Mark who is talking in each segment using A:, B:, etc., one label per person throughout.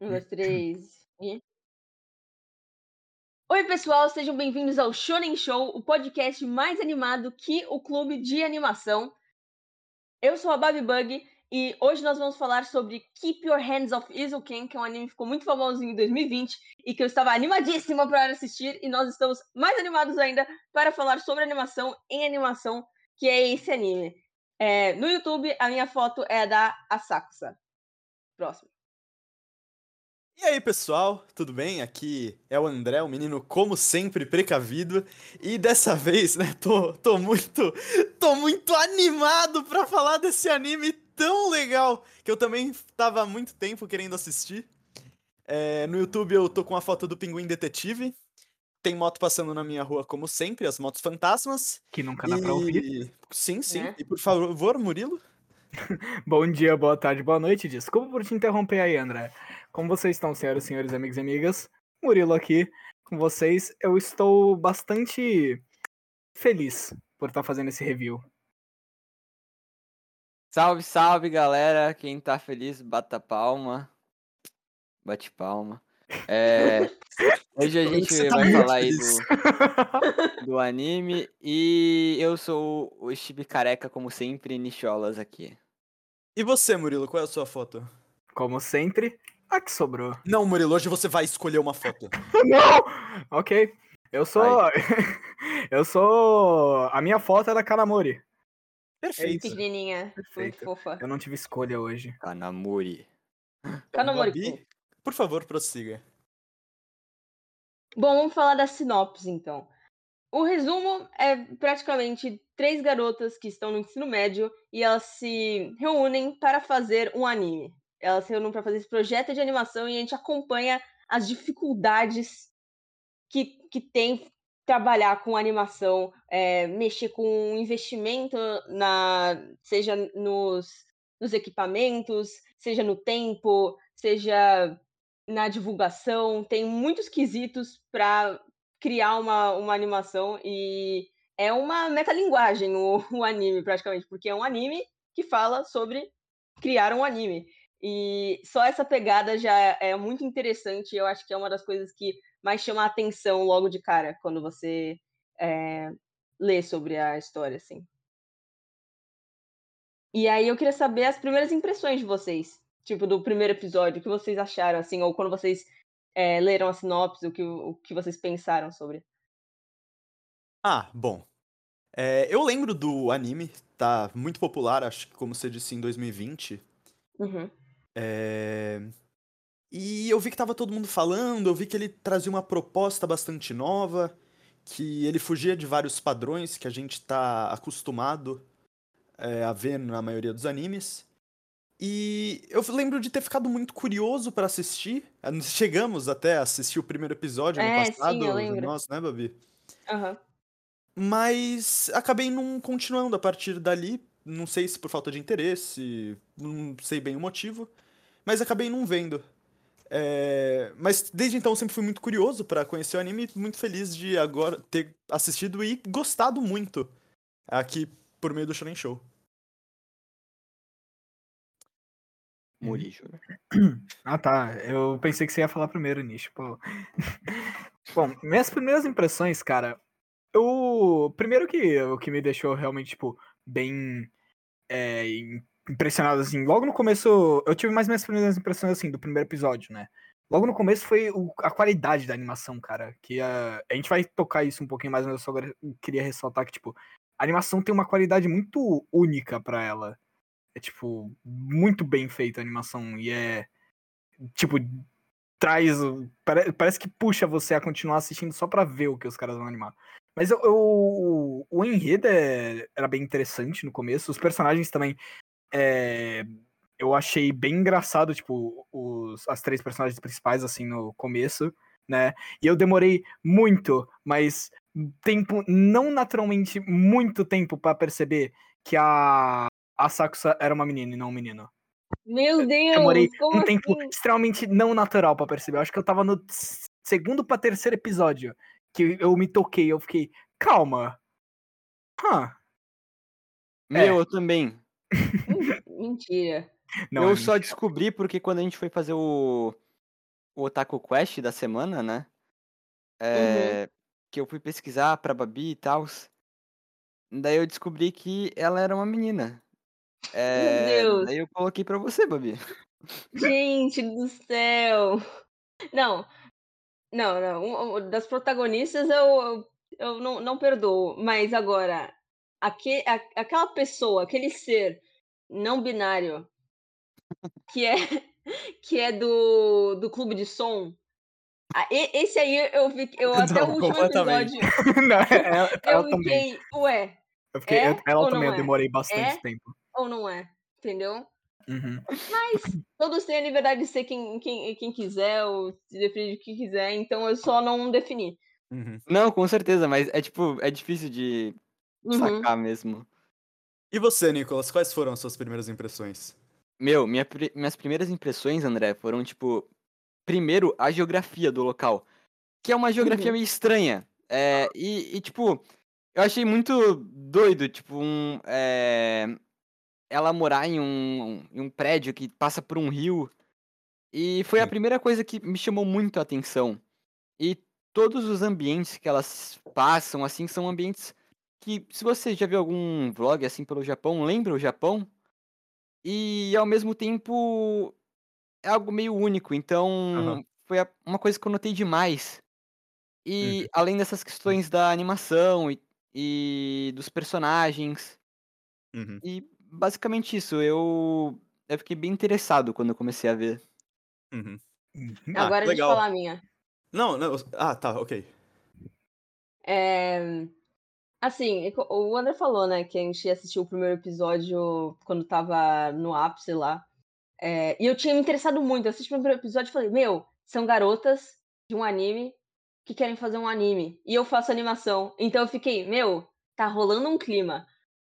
A: Um, dois, três. E... Oi, pessoal, sejam bem-vindos ao Shonen Show, o podcast mais animado que o clube de animação. Eu sou a Baby Bug e hoje nós vamos falar sobre Keep Your Hands Off Izuken, que é um anime que ficou muito famoso em 2020 e que eu estava animadíssima para assistir e nós estamos mais animados ainda para falar sobre animação em animação, que é esse anime. É, no YouTube, a minha foto é da Asakusa. Próximo.
B: E aí, pessoal, tudo bem? Aqui é o André, o menino como sempre precavido, e dessa vez, né, tô, tô muito, tô muito animado para falar desse anime tão legal que eu também tava há muito tempo querendo assistir. É, no YouTube eu tô com a foto do Pinguim Detetive. Tem moto passando na minha rua como sempre, as motos fantasmas.
C: Que nunca dá e... pra ouvir.
B: Sim, sim. É. E por favor, Murilo.
C: Bom dia, boa tarde, boa noite. Desculpa por te interromper aí, André. Como vocês estão, senhoras e senhores, amigos e amigas? Murilo aqui com vocês. Eu estou bastante feliz por estar fazendo esse review.
D: Salve, salve, galera. Quem tá feliz, bata palma. Bate palma. É, hoje a gente tá vai falar aí do, do anime e eu sou o Chibi Careca, como sempre, Nicholas aqui.
B: E você, Murilo, qual é a sua foto?
C: Como sempre, a que sobrou.
B: Não, Murilo, hoje você vai escolher uma foto.
C: Não! Ok. Eu sou. eu sou. A minha foto é da Kanamori.
A: Perfeito. Pequenininha, Perfeito. fofa.
C: Eu não tive escolha hoje.
D: Kanamori.
A: Kanamori.
B: Por favor, prossiga.
A: Bom, vamos falar da sinopse, então. O resumo é praticamente três garotas que estão no ensino médio e elas se reúnem para fazer um anime. Elas se reúnem para fazer esse projeto de animação e a gente acompanha as dificuldades que, que tem trabalhar com animação, é, mexer com investimento na seja nos, nos equipamentos, seja no tempo, seja na divulgação, tem muitos quesitos para criar uma, uma animação e é uma metalinguagem o, o anime, praticamente, porque é um anime que fala sobre criar um anime. E só essa pegada já é muito interessante. Eu acho que é uma das coisas que mais chama a atenção logo de cara quando você é, lê sobre a história, assim. E aí eu queria saber as primeiras impressões de vocês, tipo, do primeiro episódio, o que vocês acharam, assim, ou quando vocês é, leram a sinopse, o que, o que vocês pensaram sobre.
B: Ah, bom. É, eu lembro do anime, tá muito popular, acho que como você disse, em 2020.
A: Uhum.
B: É... E eu vi que tava todo mundo falando, eu vi que ele trazia uma proposta bastante nova, que ele fugia de vários padrões que a gente tá acostumado é, a ver na maioria dos animes. E eu lembro de ter ficado muito curioso para assistir. Chegamos até a assistir o primeiro episódio
A: é,
B: ano passado.
A: Sim.
B: Nossa, né, Babi?
A: Uhum.
B: Mas acabei não continuando a partir dali. Não sei se por falta de interesse, não sei bem o motivo. Mas acabei não vendo. É... Mas desde então eu sempre fui muito curioso para conhecer o anime e muito feliz de agora ter assistido e gostado muito aqui por meio do Shonen Show.
D: Murijo,
C: né? Ah, tá. Eu pensei que você ia falar primeiro, Nish. Pô. Bom, minhas primeiras impressões, cara. Eu. Primeiro que o que me deixou realmente, tipo, bem é, impressionado, assim. Logo no começo. Eu tive mais minhas primeiras impressões, assim, do primeiro episódio, né? Logo no começo foi o, a qualidade da animação, cara. Que a, a gente vai tocar isso um pouquinho mais, mas eu só queria ressaltar que, tipo, a animação tem uma qualidade muito única para ela. É, tipo, muito bem feita a animação. E é. Tipo, traz. Parece que puxa você a continuar assistindo só pra ver o que os caras vão animar. Mas eu, eu o enredo é, era bem interessante no começo. Os personagens também. É, eu achei bem engraçado, tipo, os, as três personagens principais, assim, no começo, né? E eu demorei muito, mas tempo, não naturalmente muito tempo para perceber que a a Sakusa era uma menina e não um menino.
A: Meu Deus!
C: Eu demorei um
A: assim?
C: tempo extremamente não natural para perceber. Eu acho que eu tava no segundo para terceiro episódio que eu me toquei. Eu fiquei, calma. Huh.
D: Meu, é. eu também.
A: Mentira.
D: Não, eu só descobri porque quando a gente foi fazer o, o Otaku Quest da semana, né? É, Que eu fui pesquisar pra Babi e tal. Daí eu descobri que ela era uma menina. É,
A: Deus.
D: Daí eu coloquei pra você, Babi.
A: Gente do céu! Não, não, não. Das protagonistas eu, eu, eu não, não perdoo. Mas agora, aque, a- aquela pessoa, aquele ser não binário que é, que é do, do clube de som. ah, e- Esse aí eu vi. Eu até
B: Não,
A: o último episódio
C: Não, ela, ela
A: eu
C: também.
A: fiquei, ué,
C: Eu fiquei,
A: é
C: eu- ela também,
A: não
C: eu
A: é?
C: demorei bastante
A: É?
C: tempo.
A: ou não é? Entendeu?
C: Uhum.
A: Mas todos têm a liberdade de ser quem, quem, quem quiser, ou se definir de que quiser, então eu só não defini.
B: Uhum.
D: Não, com certeza, mas é tipo, é difícil de
A: Uhum.
D: sacar mesmo.
B: E você, Nicolas, quais foram as suas primeiras impressões?
D: Meu, minha minhas primeiras impressões, André, foram tipo. Primeiro, a geografia do local. Que é uma geografia
A: Uhum.
D: meio estranha. É, e, e, tipo, eu achei muito doido, tipo, um. é, ela morar em um, em um prédio que passa por um rio. E foi a
B: Sim.
D: primeira coisa que me chamou muito a atenção. E todos os ambientes que elas passam, assim, são ambientes que, se você já viu algum vlog assim pelo Japão, lembra o Japão? E ao mesmo tempo é algo meio único, então
B: Aham.
D: foi a- uma coisa que eu notei demais.
B: Uhum.
D: E além dessas questões da animação e, e dos personagens,
B: Uhum.
D: e basicamente isso, eu, eu fiquei bem interessado quando eu comecei a ver.
B: Uhum.
C: Uhum.
B: Ah,
A: Agora deixa eu falar a minha.
B: Não, não. Ah, tá, ok.
A: É, Assim, é o André falou, né, que a gente assistiu o primeiro episódio quando tava no ápice lá. É, E eu tinha me interessado muito. Eu assisti o primeiro episódio e falei, meu, são garotas de um anime que querem fazer um anime. E eu faço animação. Então eu fiquei, meu, tá rolando um clima.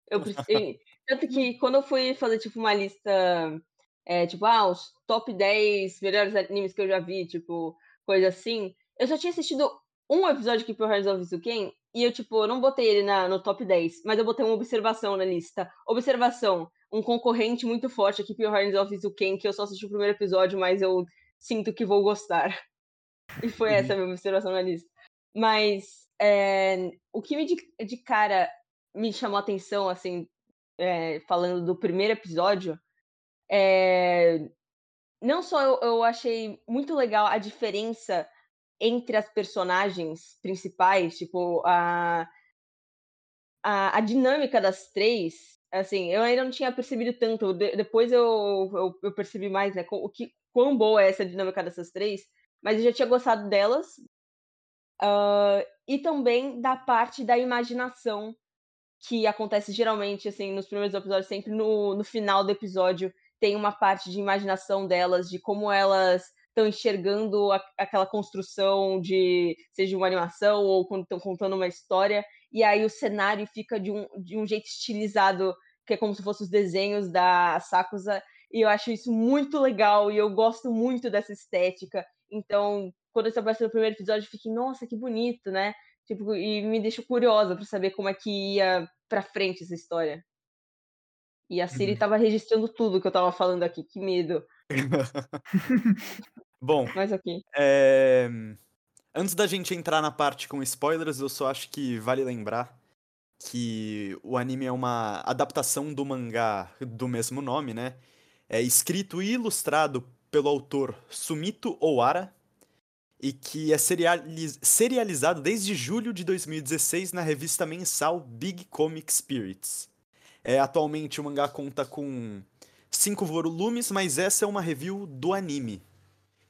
A: Eu preciso. Tanto que quando eu fui fazer, tipo, uma lista, é, tipo, ah, os top 10 melhores animes que eu já vi, tipo, coisa assim, eu só tinha assistido um episódio de Keep Your Hands Off Suken e eu, tipo, eu não botei ele na, no top 10, mas eu botei uma observação na lista. Observação, um concorrente muito forte, Keep Your Hands Off Suken, que eu só assisti o primeiro episódio, mas eu sinto que vou gostar. E foi
B: Uhum.
A: essa a minha observação na lista. Mas é, o que me de, de cara me chamou a atenção, assim, é, falando do primeiro episódio, é, não só eu, eu achei muito legal a diferença entre as personagens principais, tipo, a, a, a dinâmica das três, assim, eu ainda não tinha percebido tanto, de- depois eu, eu, eu percebi mais, né, o que, quão boa é essa dinâmica dessas três, mas eu já tinha gostado delas, ah, e também da parte da imaginação que acontece geralmente, assim, nos primeiros episódios, sempre no, no final do episódio, tem uma parte de imaginação delas, de como elas estão enxergando a- aquela construção de, seja uma animação ou quando estão contando uma história, e aí o cenário fica de um, de um jeito estilizado, que é como se fossem os desenhos da Sakusa, e eu acho isso muito legal, e eu gosto muito dessa estética, então, quando isso apareceu no primeiro episódio, eu fiquei, nossa, que bonito, né? Tipo, e me deixou curiosa pra saber como é que ia pra frente essa história. E a Siri
C: Uhum.
A: tava registrando tudo que eu tava falando aqui, que medo.
B: Bom,
A: Mas ok.
B: é... antes da gente entrar na parte com spoilers, eu só acho que vale lembrar que o anime é uma adaptação do mangá do mesmo nome, né? É escrito e ilustrado pelo autor Sumito Owara e que é serializ- serializado desde julho de 2016 na revista mensal Big Comic Spirits. É, atualmente o mangá conta com cinco volumes, mas essa é uma review do anime,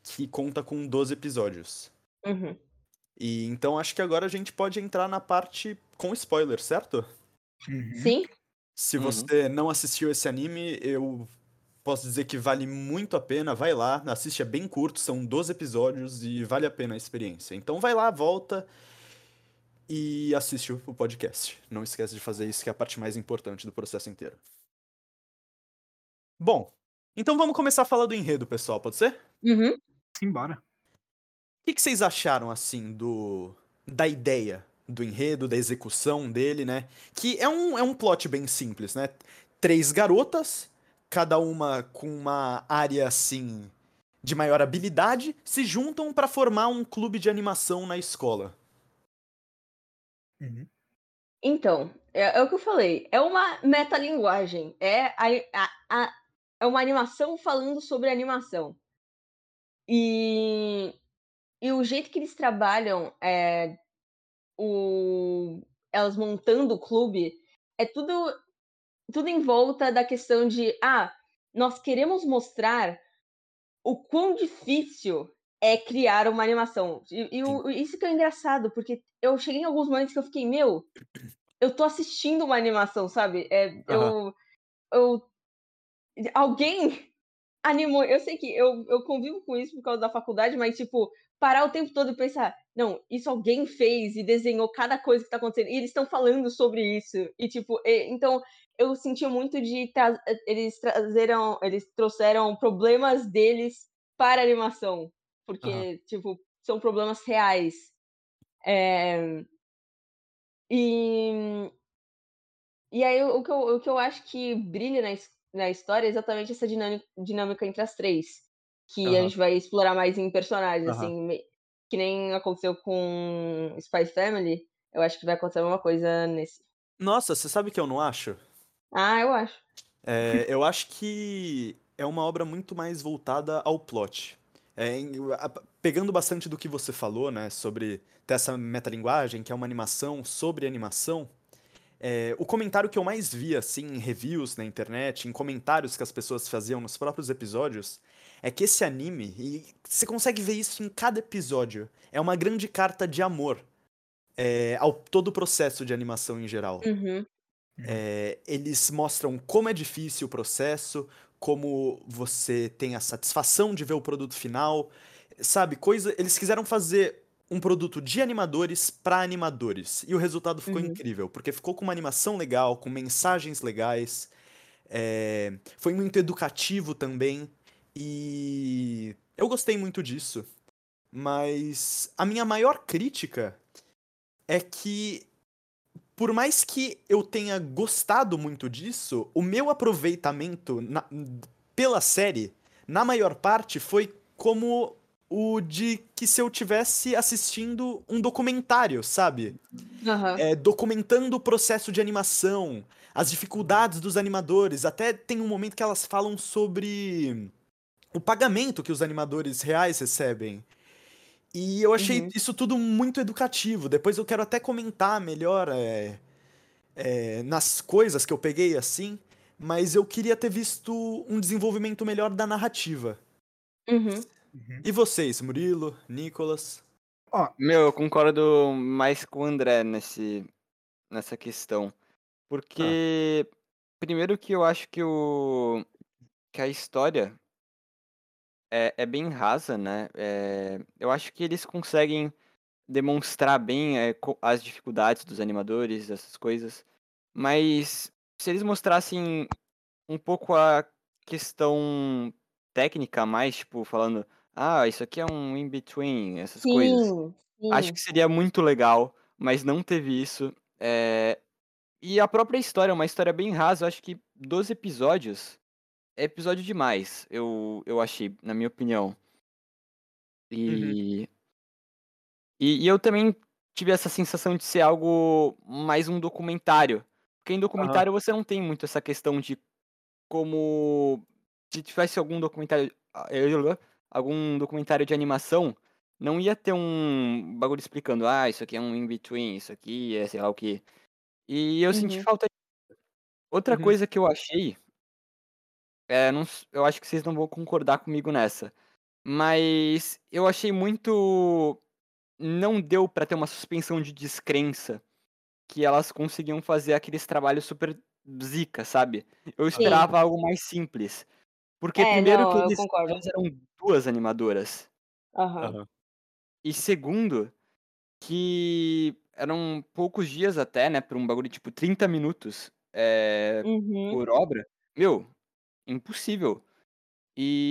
B: que conta com 12 episódios.
A: Uhum.
B: E então acho que agora a gente pode entrar na parte com spoiler, certo?
C: Uhum.
A: Sim?
B: Se
D: Uhum.
B: você não assistiu esse anime, eu posso dizer que vale muito a pena. Vai lá, assiste, é bem curto, são 12 episódios e vale a pena a experiência. Então vai lá, volta e assiste o podcast. Não esquece de fazer isso, que é a parte mais importante do processo inteiro. Bom, então vamos começar a falar do enredo, pessoal, pode ser?
A: Uhum.
C: Simbora.
B: O que, que vocês acharam, assim, do da ideia do enredo, da execução dele, né? Que é um, é um plot bem simples, né? Três garotas, cada uma com uma área, assim, de maior habilidade se juntam para formar um clube de animação na escola.
C: Uhum.
A: Então, é, é o que eu falei. É uma metalinguagem. É, a, a, a, é uma animação falando sobre animação. E, e o jeito que eles trabalham é, o, elas montando o clube é tudo, tudo em volta da questão de ah, nós queremos mostrar o quão difícil é criar uma animação. E, e o, isso que é engraçado, porque eu cheguei em alguns momentos que eu fiquei, meu, eu tô assistindo uma animação, sabe? É,
B: Aham.
A: eu, eu. Alguém animou. Eu sei que eu, eu convivo com isso por causa da faculdade, mas, tipo, parar o tempo todo e pensar, não, isso alguém fez e desenhou cada coisa que tá acontecendo. E eles estão falando sobre isso. E, tipo, e- então eu senti muito de. tra- Eles trazeram. Eles trouxeram problemas deles para a animação. Porque,
B: Aham.
A: tipo, são problemas reais. É, e, e aí o que, eu, o que eu acho que brilha na, na história é exatamente essa dinâmica, dinâmica entre as três. Que a
B: Aham.
A: gente vai explorar mais em personagens,
B: Aham.
A: assim, que nem aconteceu com Spy Family. Eu acho que vai acontecer uma coisa nesse.
B: Nossa, você sabe o que eu não acho?
A: Ah, eu acho.
B: É, eu acho que é uma obra muito mais voltada ao plot. É, pegando bastante do que você falou, né, sobre ter essa metalinguagem, que é uma animação sobre animação, é, o comentário que eu mais vi, assim, em reviews na internet, em comentários que as pessoas faziam nos próprios episódios, é que esse anime, e você consegue ver isso em cada episódio, é uma grande carta de amor é, ao todo o processo de animação em geral.
A: Uhum.
B: É, eles mostram como é difícil o processo, como você tem a satisfação de ver o produto final, sabe? Coisa, eles quiseram fazer um produto de animadores para animadores e o resultado ficou
A: Uhum.
B: incrível, porque ficou com uma animação legal, com mensagens legais, é, foi muito educativo também e eu gostei muito disso. Mas a minha maior crítica é que por mais que eu tenha gostado muito disso, o meu aproveitamento na- pela série, na maior parte, foi como o de que se eu tivesse assistindo um documentário, sabe?
A: Aham.
B: É, documentando o processo de animação, as dificuldades dos animadores. Até tem um momento que elas falam sobre o pagamento que os animadores reais recebem. E eu achei
A: Uhum.
B: isso tudo muito educativo. Depois eu quero até comentar melhor é, é, nas coisas que eu peguei assim, mas eu queria ter visto um desenvolvimento melhor da narrativa.
A: Uhum.
C: Uhum.
B: E vocês, Murilo, Nicolas?
D: Meu, eu concordo mais com o André nesse, nessa questão. Porque, primeiro que eu acho que o que a história é, é bem rasa, né? É, eu acho que eles conseguem demonstrar bem é, as dificuldades dos animadores, essas coisas. Mas se eles mostrassem um pouco a questão técnica mais, tipo, falando, ah, isso aqui é um in-between, essas coisas.
A: Sim,
D: Acho
A: sim.
D: que seria muito legal, mas não teve isso. É, E a própria história é uma história bem rasa. Eu acho que 12 episódios é episódio demais, eu, eu achei, na minha opinião. E, e, e eu também tive essa sensação de ser algo mais um documentário. Porque em documentário você não tem muito essa questão de como. Se tivesse algum documentário. ah, Algum documentário de animação, não ia ter um bagulho explicando, ah, isso aqui é um in-between, isso aqui é sei lá o que. E eu senti
A: Uhum.
D: falta. Outra
B: Uhum.
D: coisa que eu achei. É, não, eu acho que vocês não vão concordar comigo nessa. Mas eu achei muito. Não deu pra ter uma suspensão de descrença que elas conseguiam fazer aqueles trabalhos super zica, sabe? Eu esperava algo mais simples. Porque
A: É,
D: primeiro
A: não,
D: que eles, elas eram duas animadoras.
A: Aham.
B: Aham.
D: E segundo, que eram poucos dias até, né? Pra um bagulho tipo 30 minutos é,
A: Uhum.
D: por obra. Meu, impossível.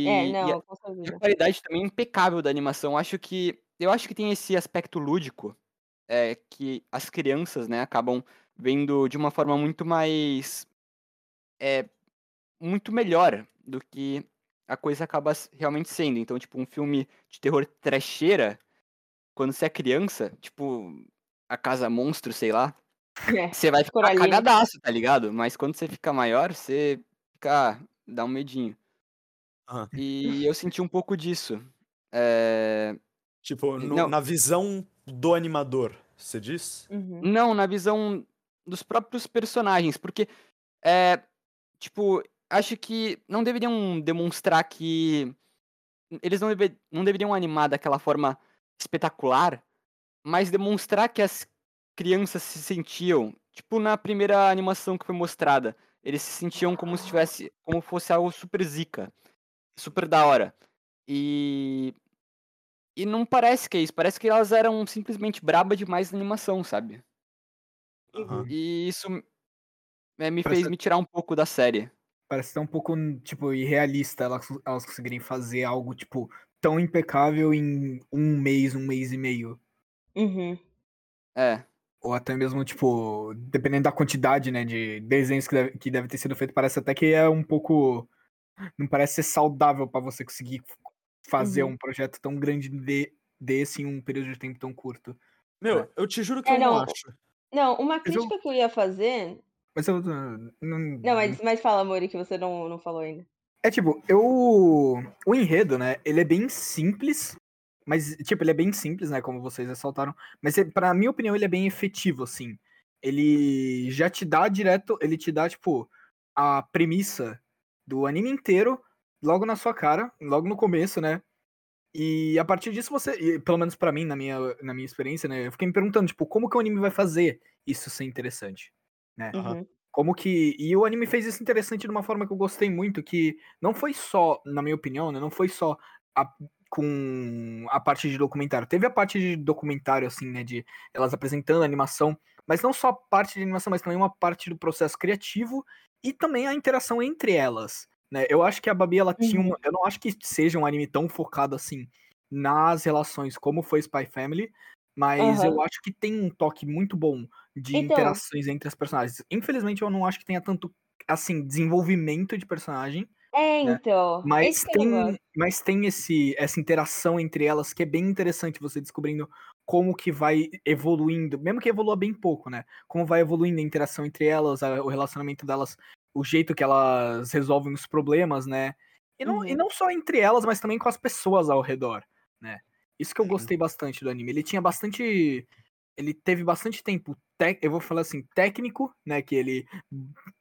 A: É,
D: E, a,
A: não,
D: e a
A: certeza.
D: qualidade também impecável da animação. Acho que. Eu acho que tem esse aspecto lúdico. É, que as crianças, né, acabam vendo de uma forma muito mais. É, muito melhor do que a coisa acaba realmente sendo. Então, tipo, um filme de terror trecheira, quando você é criança, tipo, a Casa Monstro, sei lá,
A: É.
D: você vai ficar
A: Coraline.
D: cagadaço, tá ligado? Mas quando você fica maior, você fica. Dá um medinho.
B: Aham.
D: E eu senti um pouco disso. É,
B: Tipo, no- na visão do animador, você diz?
A: Uhum.
D: Não, na visão dos próprios personagens, porque é tipo, acho que não deveriam demonstrar que eles não, deve- não deveriam animar daquela forma espetacular, mas demonstrar que as crianças se sentiam, tipo na primeira animação que foi mostrada, eles se sentiam como se tivesse, como fosse algo super zica, super da hora. E e não parece que é isso, parece que elas eram simplesmente braba demais na animação, sabe?
B: Aham.
D: E isso é, me
C: Parece-
D: fez me tirar um pouco da série.
C: Parece até um pouco, tipo, irrealista elas, elas conseguirem fazer algo, tipo, tão impecável em um mês, um mês e meio.
A: Uhum.
D: É.
C: Ou até mesmo, tipo, dependendo da quantidade, né, de desenhos que deve, que deve ter sido feito, parece até que é um pouco. Não parece ser saudável pra você conseguir fazer
A: Uhum.
C: um projeto tão grande de, desse em um período de tempo tão curto.
B: Meu,
C: É.
B: eu te juro que
A: É,
B: eu não
A: não.
B: acho.
A: Não, uma
C: Mas eu-
A: crítica que eu ia fazer.
C: Mas eu. Não,
A: Não, mas, mas fala, Mori, que você não, não falou ainda.
C: É tipo, eu. O enredo, né? Ele é bem simples. Mas, tipo, ele é bem simples, né? Como vocês ressaltaram. Mas, é- pra minha opinião, ele é bem efetivo, assim. Ele já te dá direto. Ele te dá, tipo, a premissa do anime inteiro logo na sua cara, logo no começo, né? E a partir disso você, pelo menos pra mim, na minha, na minha experiência, né, eu fiquei me perguntando, tipo, como que o anime vai fazer isso ser interessante, né?
A: Uhum.
C: Como que. E o anime fez isso interessante de uma forma que eu gostei muito, que não foi só, na minha opinião, né? Não foi só a- com a parte de documentário. Teve a parte de documentário, assim, né? De elas apresentando a animação, mas não só a parte de animação, mas também uma parte do processo criativo e também a interação entre elas. Né? Eu acho que a Babi, ela tinha
A: Uhum.
C: uma. Eu não acho que seja um anime tão focado assim nas relações como foi Spy Family, mas eu
A: Aham.
C: acho que tem um toque muito bom de
A: Então.
C: interações entre as personagens. Infelizmente, eu não acho que tenha tanto, assim, desenvolvimento de personagem,
A: É,
C: Né?
A: então.
C: mas
A: esse que é
C: tem, mas tem esse, essa interação entre elas que é bem interessante você descobrindo como que vai evoluindo, mesmo que evolua bem pouco, né? Como vai evoluindo a interação entre elas, a- o relacionamento delas, o jeito que elas resolvem os problemas, né? E não, e
A: Uhum.
C: não só entre elas, mas também com as pessoas ao redor, né? Isso que eu
B: Sim.
C: gostei bastante do anime. Ele tinha bastante. Ele teve bastante tempo, eu vou falar assim, técnico, né? Que ele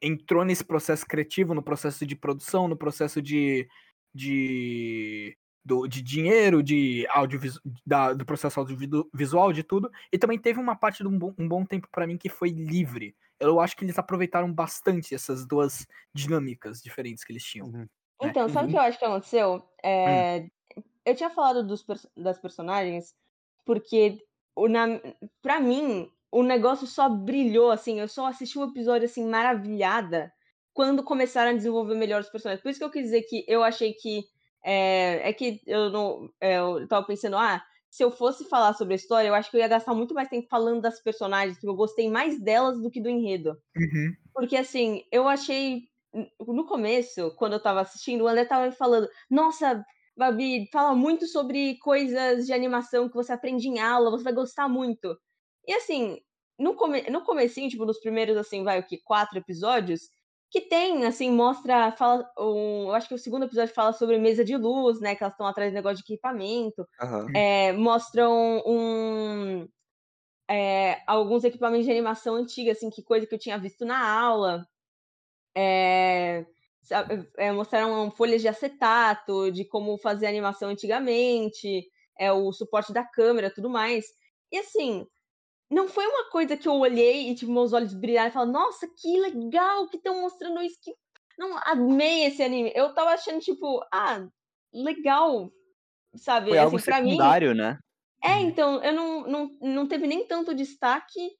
C: entrou nesse processo criativo, no processo de produção, no processo de. de do, de dinheiro, de audiovisual, do processo audiovisual, de tudo. E também teve uma parte de um bom, um bom tempo pra mim que foi livre. Eu acho que eles aproveitaram bastante essas duas dinâmicas diferentes que eles tinham.
B: Uhum.
A: Então, sabe o
C: Uhum.
A: que eu acho que aconteceu? É, Eu tinha falado dos das personagens porque, pra mim, o negócio só brilhou, assim. Eu só assisti um episódio, assim, maravilhada quando começaram a desenvolver melhor os personagens. Por isso que eu quis dizer que eu achei que. É, é que eu não. é, eu tava pensando, ah, se eu fosse falar sobre a história, eu acho que eu ia gastar muito mais tempo falando das personagens, porque eu gostei mais delas do que do enredo.
C: Uhum.
A: Porque assim, eu achei. No começo, quando eu tava assistindo, o André tava me falando, nossa, Babi, fala muito sobre coisas de animação que você aprende em aula, você vai gostar muito. E assim, no, come no comecinho, tipo, nos primeiros, assim, vai, o que, quatro episódios, que tem, assim, mostra, fala, um, eu acho que o segundo episódio fala sobre mesa de luz, né, que elas estão atrás do negócio de equipamento,
D: Aham.
A: é, mostram um, é, alguns equipamentos de animação antiga, assim, que coisa que eu tinha visto na aula. É, é, mostraram folhas de acetato, de como fazer animação antigamente, é, o suporte da câmera, tudo mais. E assim, não foi uma coisa que eu olhei e tipo, meus olhos brilharam e falaram, nossa, que legal que estão mostrando isso. Que... Não, amei esse anime. Eu tava achando, tipo, ah, legal, sabe?
D: Foi algo
A: assim, mim,
D: secundário, né?
A: é,
C: Uhum.
A: então, eu não, não, não teve nem tanto destaque.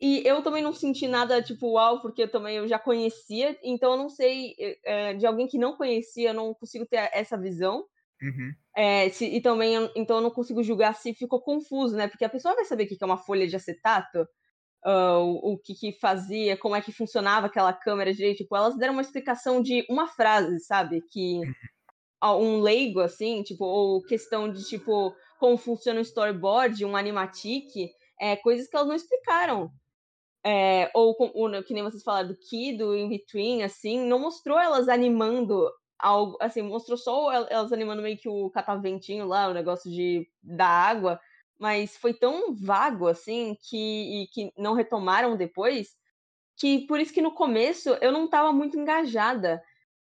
A: E eu também não senti nada, tipo, uau, porque eu também eu já conhecia. Então, eu não sei, é, de alguém que não conhecia, eu não consigo ter essa visão.
C: Uhum.
A: É, se- e também, eu- então, eu não consigo julgar se ficou confuso, né? Porque a pessoa vai saber o que é uma folha de acetato, ah, o, o que que fazia, como é que funcionava aquela câmera direito. Tipo, elas deram uma explicação de uma frase, sabe? Que um leigo, assim, tipo, ou questão de, tipo, como funciona um storyboard, um animatic, é, coisas que elas não explicaram. É, ou, ou, que nem vocês falaram do Kid, do In Between, assim, não mostrou elas animando algo, assim, mostrou só elas animando meio que o cataventinho lá, o negócio de da água, mas foi tão vago, assim, que, e que não retomaram depois, que por isso que no começo eu não estava muito engajada.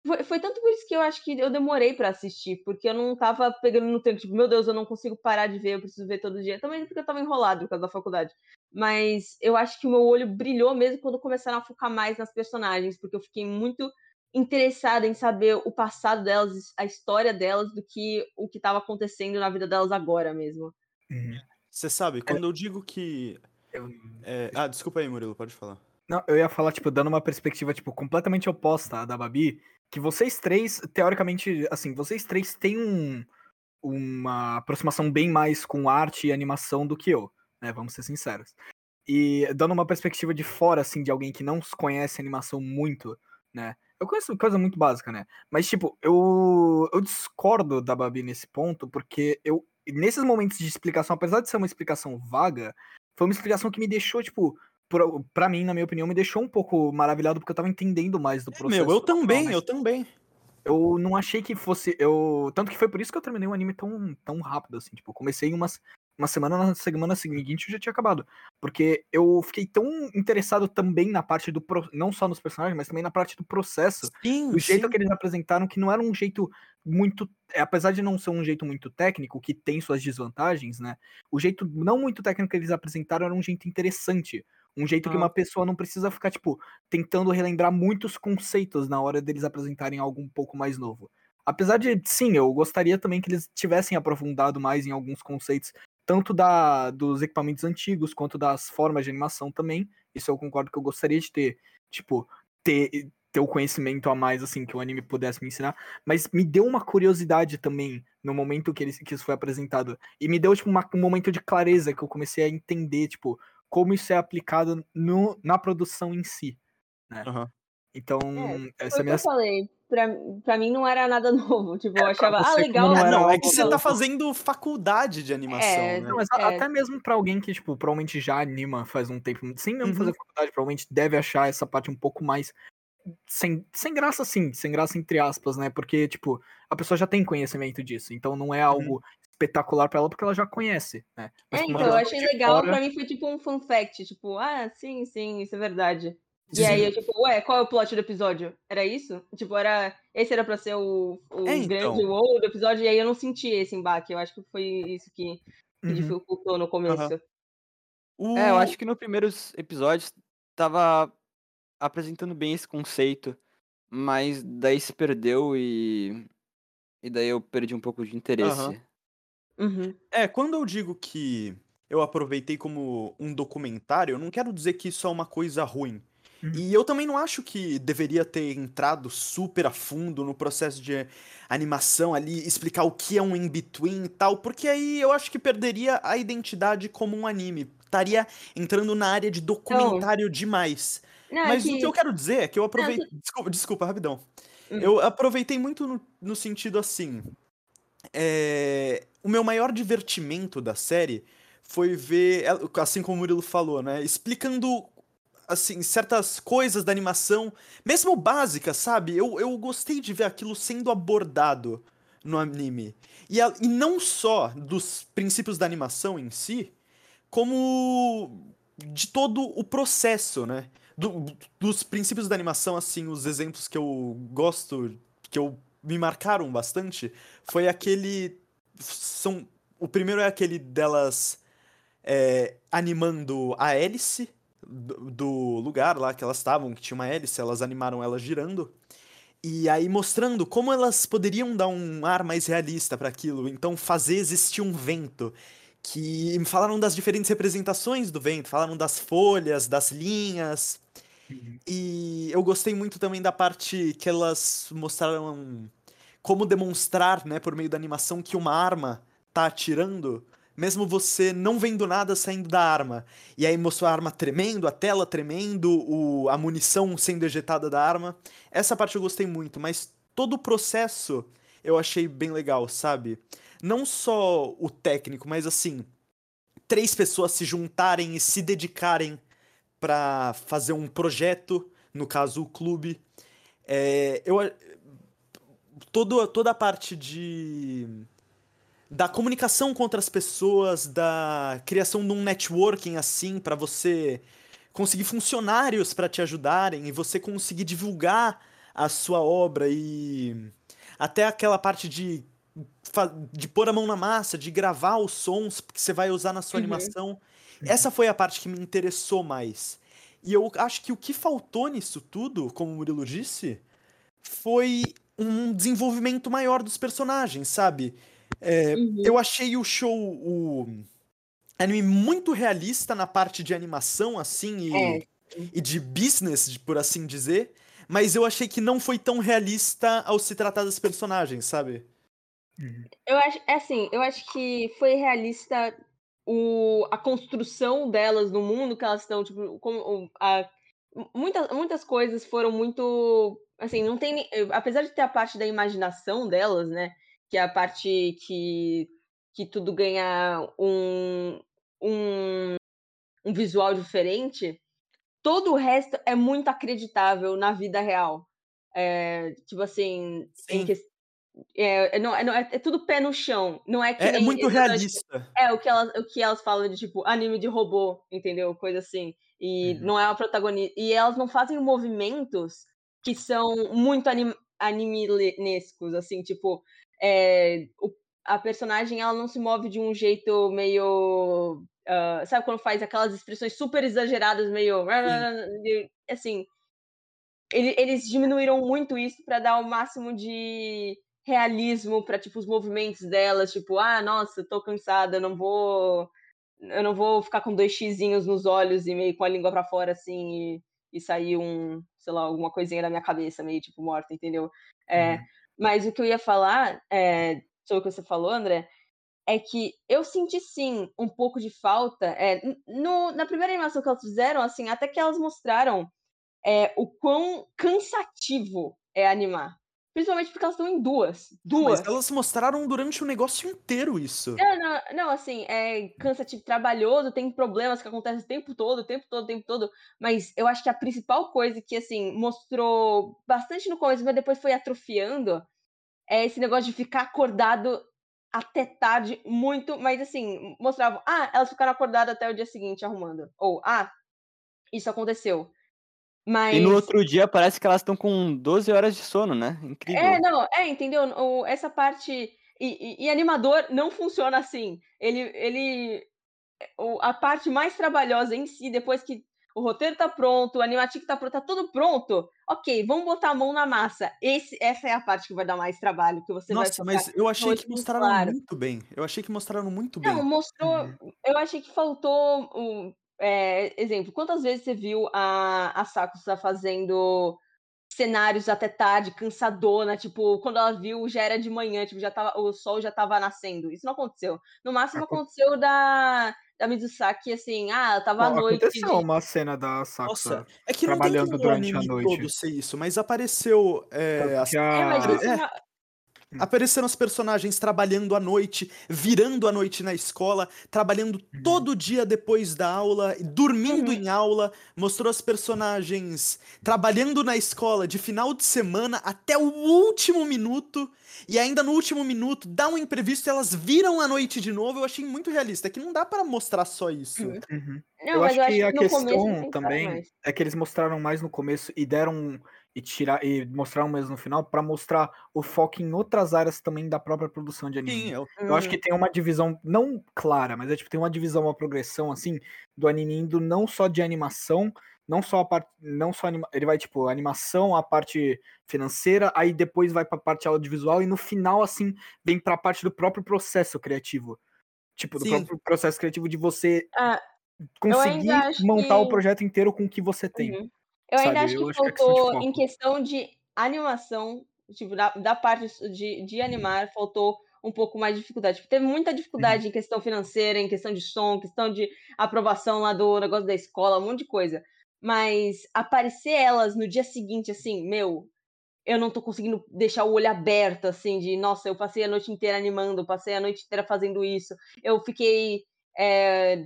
A: Foi, foi, tanto por isso que eu acho que eu demorei para assistir, porque eu não tava pegando no tempo, tipo, meu Deus, eu não consigo parar de ver, eu preciso ver todo dia. Também porque eu tava enrolado por causa da faculdade. Mas eu acho que o meu olho brilhou mesmo quando começaram a focar mais nas personagens, porque eu fiquei muito interessada em saber o passado delas, a história delas, do que o que estava acontecendo na vida delas agora mesmo.
B: Uhum. Você sabe, quando eu digo que. É... Ah, desculpa aí, Murilo, pode falar.
C: Não, eu ia falar, tipo, dando uma perspectiva, tipo, completamente oposta à da Babi, que vocês três, teoricamente, assim, vocês três têm um, uma aproximação bem mais com arte e animação do que eu, né? Vamos ser sinceros. E dando uma perspectiva de fora, assim, de alguém que não conhece animação muito, né? Eu conheço coisa muito básica, né? Mas, tipo, eu, eu discordo da Babi nesse ponto, porque eu, nesses momentos de explicação, apesar de ser uma explicação vaga, foi uma explicação que me deixou, tipo, pra mim, na minha opinião, me deixou um pouco maravilhado porque eu tava entendendo mais do processo.
B: É, meu, eu também, eu também.
C: Eu não achei que fosse. Eu... Tanto que foi por isso que eu terminei o anime tão, tão rápido, assim. Tipo, comecei umas, uma semana, na semana seguinte eu já tinha acabado. Porque eu fiquei tão interessado também na parte do. Pro... Não só nos personagens, mas também na parte do processo.
B: Sim,
C: do jeito
B: sim.
C: que eles apresentaram, que não era um jeito muito. Apesar de não ser um jeito muito técnico, que tem suas desvantagens, né? O jeito não muito técnico que eles apresentaram era um jeito interessante. Um jeito ah. que uma pessoa não precisa ficar, tipo, tentando relembrar muitos conceitos na hora deles apresentarem algo um pouco mais novo. Apesar de, sim, eu gostaria também que eles tivessem aprofundado mais em alguns conceitos, tanto da, dos equipamentos antigos quanto das formas de animação também. Isso eu concordo que eu gostaria de ter, tipo, ter, ter o conhecimento a mais, assim, que o anime pudesse me ensinar. Mas me deu uma curiosidade também no momento que, ele, que isso foi apresentado. E me deu, tipo, uma, um momento de clareza que eu comecei a entender, tipo, como isso é aplicado no, na produção em si, né?
B: Uhum.
C: Então,
A: é, essa é minha... eu falei, pra, pra mim não era nada novo, tipo, eu é, achava, ah, legal.
B: Não, era não, é que você tá fazendo faculdade de animação, é, né?
C: Não, mas é. até mesmo pra alguém que, tipo, provavelmente já anima faz um tempo, sem mesmo uhum. fazer faculdade, provavelmente deve achar essa parte um pouco mais sem, sem graça, sim, sem graça entre aspas, né? Porque, tipo, a pessoa já tem conhecimento disso, então não é algo uhum espetacular para ela porque ela já conhece, né?
A: Mas, é, então, eu achei legal, fora... pra mim foi tipo um fun fact, tipo, ah, sim, sim, isso é verdade. E aí eu, tipo, ué, qual é o plot do episódio? Era isso? Tipo, era. Esse era pra ser o, o é, grande então. wow do episódio, e aí eu não senti esse embate. Eu acho que foi isso que, que uhum. dificultou no começo.
D: Uhum. É, eu acho que no primeiros episódios tava apresentando bem esse conceito, mas daí se perdeu e. E daí eu perdi um pouco de interesse. Uhum.
A: Uhum.
B: É, quando eu digo que eu aproveitei como um documentário, eu não quero dizer que isso é uma coisa ruim. Uhum. E eu também não acho que deveria ter entrado super a fundo no processo de animação ali, explicar o que é um in-between e tal, porque aí eu acho que perderia a identidade como um anime. Estaria entrando na área de documentário não. demais. Não, Mas que... o que eu quero dizer é que eu aproveitei. Não, desculpa, desculpa, rapidão. Uhum. Eu aproveitei muito no, no sentido assim. É, o meu maior divertimento da série foi ver, assim como o Murilo falou, né? Explicando assim, certas coisas da animação, mesmo básicas, sabe? Eu, eu gostei de ver aquilo sendo abordado no anime. E, a, e não só dos princípios da animação em si, como de todo o processo, né? Do, dos princípios da animação, assim, os exemplos que eu gosto, que eu me marcaram bastante, foi aquele são o primeiro é aquele delas é, animando a hélice do, do lugar lá que elas estavam, que tinha uma hélice, elas animaram ela girando. E aí mostrando como elas poderiam dar um ar mais realista para aquilo, então fazer existir um vento. Que falaram das diferentes representações do vento, falaram das folhas, das linhas. Uhum. E eu gostei muito também da parte que elas mostraram como demonstrar, né, por meio da animação, que uma arma tá atirando, mesmo você não vendo nada saindo da arma. E aí mostrou a arma tremendo, a tela tremendo, o, a munição sendo ejetada da arma. Essa parte eu gostei muito, mas todo o processo eu achei bem legal, sabe? Não só o técnico, mas assim, três pessoas se juntarem e se dedicarem para fazer um projeto, no caso o clube. É, eu todo, toda a parte de da comunicação com outras pessoas, da criação de um networking assim para você conseguir funcionários para te ajudarem e você conseguir divulgar a sua obra e até aquela parte de de pôr a mão na massa, de gravar os sons que você vai usar na sua uhum. animação. Essa foi a parte que me interessou mais. E eu acho que o que faltou nisso tudo, como o Murilo disse, foi um desenvolvimento maior dos personagens, sabe? É, uhum. Eu achei o show, o anime muito realista na parte de animação, assim, e, é. e de business, por assim dizer. Mas eu achei que não foi tão realista ao se tratar dos personagens, sabe?
A: Eu acho, é assim, eu acho que foi realista o, a construção delas no mundo que elas estão, tipo, como, a, muitas, muitas coisas foram muito, assim, não tem, apesar de ter a parte da imaginação delas, né, que é a parte que, que tudo ganha um, um, um visual diferente, todo o resto é muito acreditável na vida real. É, tipo assim, que, é, é, não, é, não, é, é, tudo pé no chão. Não é que
B: é, é muito realista.
A: É o que, elas, o que elas falam de tipo anime de robô, entendeu? Coisa assim. E uhum. não é a protagonista. E elas não fazem movimentos que são muito anim, animescos, assim, tipo. É, o, a personagem ela não se move de um jeito meio. Uh, sabe quando faz aquelas expressões super exageradas, meio. Sim. Assim. Ele, eles diminuíram muito isso para dar o máximo de realismo para tipo os movimentos delas, tipo, ah, nossa, tô cansada, não vou eu não vou ficar com dois xizinhos nos olhos e meio com a língua para fora assim e, e sair um, sei lá, alguma coisinha da minha cabeça meio tipo morta, entendeu? É, uhum. Mas o que eu ia falar é, sobre o que você falou, André, é que eu senti sim um pouco de falta. É, no, na primeira animação que elas fizeram, assim, até que elas mostraram é, o quão cansativo é animar. Principalmente porque elas estão em duas. Duas.
B: Mas elas mostraram durante o negócio inteiro isso.
A: Não, não, não, assim, é cansativo, trabalhoso, tem problemas que acontecem o tempo todo, o tempo todo, o tempo todo. Mas eu acho que a principal coisa que, assim, mostrou bastante no começo, mas depois foi atrofiando, é esse negócio de ficar acordado até tarde, muito. Mas, assim, mostravam, ah, elas ficaram acordadas até o dia seguinte arrumando. Ou, ah, isso aconteceu. Mas...
D: E no outro dia parece que elas estão com 12 horas de sono, né? Incrível.
A: É, não, é, entendeu? O, essa parte. E, e, e, animador não funciona assim. Ele. ele o, a parte mais trabalhosa em si, depois que o roteiro tá pronto, o animativo tá pronto, tá tudo pronto. Ok, vamos botar a mão na massa. Esse, essa é a parte que vai dar mais trabalho, que você
B: Nossa,
A: vai
B: mas eu achei que mostraram claro. muito bem. Eu achei que mostraram muito bem.
A: Não, mostrou. Uhum. Eu achei que faltou. Um, é, exemplo, quantas vezes você viu a, a Sakusa fazendo cenários até tarde, cansadona, tipo, quando ela viu já era de manhã, tipo, já tava, o sol já tava nascendo. Isso não aconteceu. No máximo aconteceu da, da Mizusaki, assim, ah, tava à noite.
C: Aconteceu de... uma cena da Sakusa Nossa,
B: é que trabalhando não tem durante a noite. todo ser isso, mas apareceu é,
A: as... é, mas isso é.
B: Hum. Apareceram os personagens trabalhando à noite, virando à noite na escola, trabalhando uhum. todo dia depois da aula, dormindo uhum. em aula. Mostrou os personagens trabalhando na escola de final de semana até o último minuto. E ainda no último minuto dá um imprevisto e elas viram à noite de novo. Eu achei muito realista. É que não dá para mostrar só isso.
C: Uhum. uhum. Não, eu, acho eu acho que, a questão também é que eles mostraram mais no começo e deram e tirar e mostrar um mesmo no final para mostrar o foco em outras áreas também da própria produção de anime. Sim, eu... eu acho que tem uma divisão não clara, mas é tipo tem uma divisão, uma progressão assim do anime indo não só de animação, não só a parte, não só anima, ele vai tipo animação, a parte financeira, aí depois vai para a parte audiovisual e no final assim vem para a parte do próprio processo criativo. Tipo, do Sim. próprio processo criativo de você ah, conseguir montar que... o projeto inteiro com o que você tem. Uhum.
A: Eu sabe? ainda acho que acho faltou, que é em questão de animação, tipo, da, da parte de, de animar, faltou um pouco mais de dificuldade. Teve muita dificuldade uhum. em questão financeira, em questão de som, questão de aprovação lá do negócio da escola, um monte de coisa. Mas aparecer elas no dia seguinte, assim, meu, eu não tô conseguindo deixar o olho aberto, assim, de nossa, eu passei a noite inteira animando, passei a noite inteira fazendo isso. Eu fiquei. É,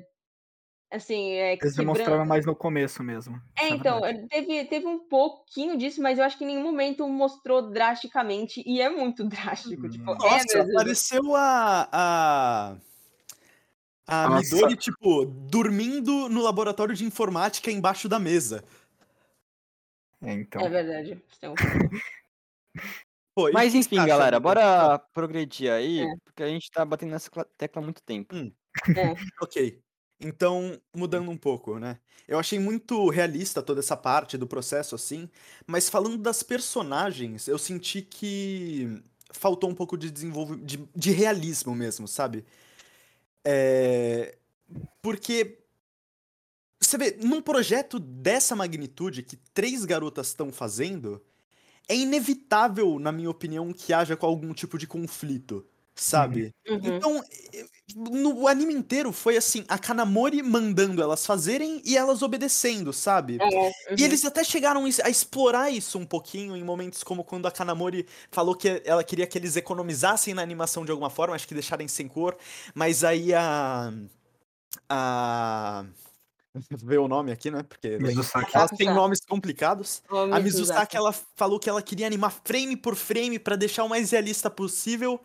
A: assim, é,
C: Eles demonstraram mais no começo mesmo.
A: É, então, teve, teve um pouquinho disso, mas eu acho que em nenhum momento mostrou drasticamente, e é muito drástico. Tipo,
B: hum. Nossa,
A: é,
B: apareceu a. a... A Nossa. Midori, tipo, dormindo no laboratório de informática embaixo da mesa.
C: É, então.
A: É verdade. Então...
D: Pô, Mas enfim, galera, bora progredir aí, é. porque a gente tá batendo nessa tecla há muito tempo.
B: Hum. É. ok. Então, mudando um pouco, né? Eu achei muito realista toda essa parte do processo, assim, mas falando das personagens, eu senti que faltou um pouco de desenvolvimento, de, de realismo mesmo, sabe? É... Porque você vê, num projeto dessa magnitude que três garotas estão fazendo, é inevitável, na minha opinião, que haja com algum tipo de conflito, sabe?
A: Uhum.
B: Então, no anime inteiro foi assim, a Kanamori mandando elas fazerem e elas obedecendo, sabe?
A: É, uhum.
B: E eles até chegaram a explorar isso um pouquinho em momentos como quando a Kanamori falou que ela queria que eles economizassem na animação de alguma forma, acho que deixarem sem cor, mas aí a a ver o nome aqui, né? Porque
C: Mizusaki.
B: elas têm nomes complicados. a Mizusaki, ela falou que ela queria animar frame por frame para deixar o mais realista possível.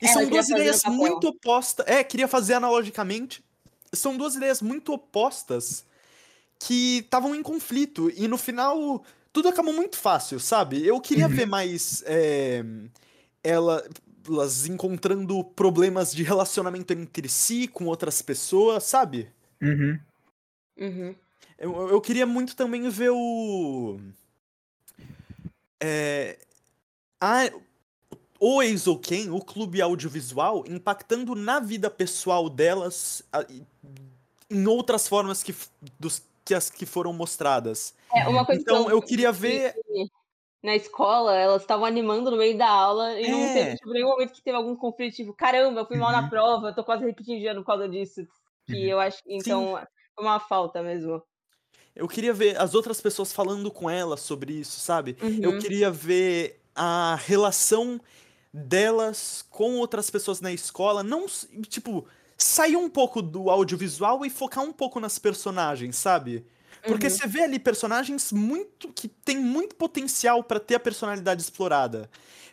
B: E são duas ideias muito opostas. É, queria fazer analogicamente. São duas ideias muito opostas que estavam em conflito. E no final, tudo acabou muito fácil, sabe? Eu queria uhum. ver mais. É, ela, elas encontrando problemas de relacionamento entre si com outras pessoas, sabe?
C: Uhum.
A: Uhum.
B: Eu, eu queria muito também ver o. É, a, o Eizouken, o clube audiovisual, impactando na vida pessoal delas em outras formas que, dos, que as que foram mostradas.
A: É, uma coisa
B: então
A: que
B: eu, eu queria ver.
A: Na escola, elas estavam animando no meio da aula e é. não teve tipo, nenhum momento que teve algum conflito, tipo, caramba, eu fui mal uhum. na prova, tô quase repetindo por causa disso. Que uhum. eu acho. Então, Sim uma falta mesmo.
B: Eu queria ver as outras pessoas falando com ela sobre isso, sabe?
A: Uhum.
B: Eu queria ver a relação delas com outras pessoas na escola, não, tipo, sair um pouco do audiovisual e focar um pouco nas personagens, sabe? Porque uhum. você vê ali personagens muito que tem muito potencial para ter a personalidade explorada.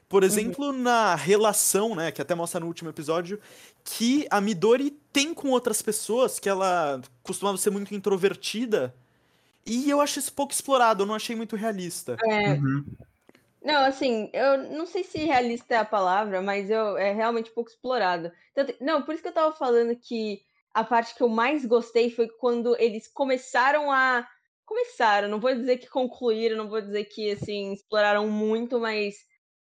B: Por uhum. exemplo, uhum. na relação, né, que até mostra no último episódio, que a Midori tem com outras pessoas, que ela costumava ser muito introvertida. E eu acho isso pouco explorado, eu não achei muito realista.
A: É. Uhum. Não, assim, eu não sei se realista é a palavra, mas eu, é realmente pouco explorado. Então, não, por isso que eu tava falando que a parte que eu mais gostei foi quando eles começaram a. Começaram, não vou dizer que concluíram, não vou dizer que, assim, exploraram muito, mas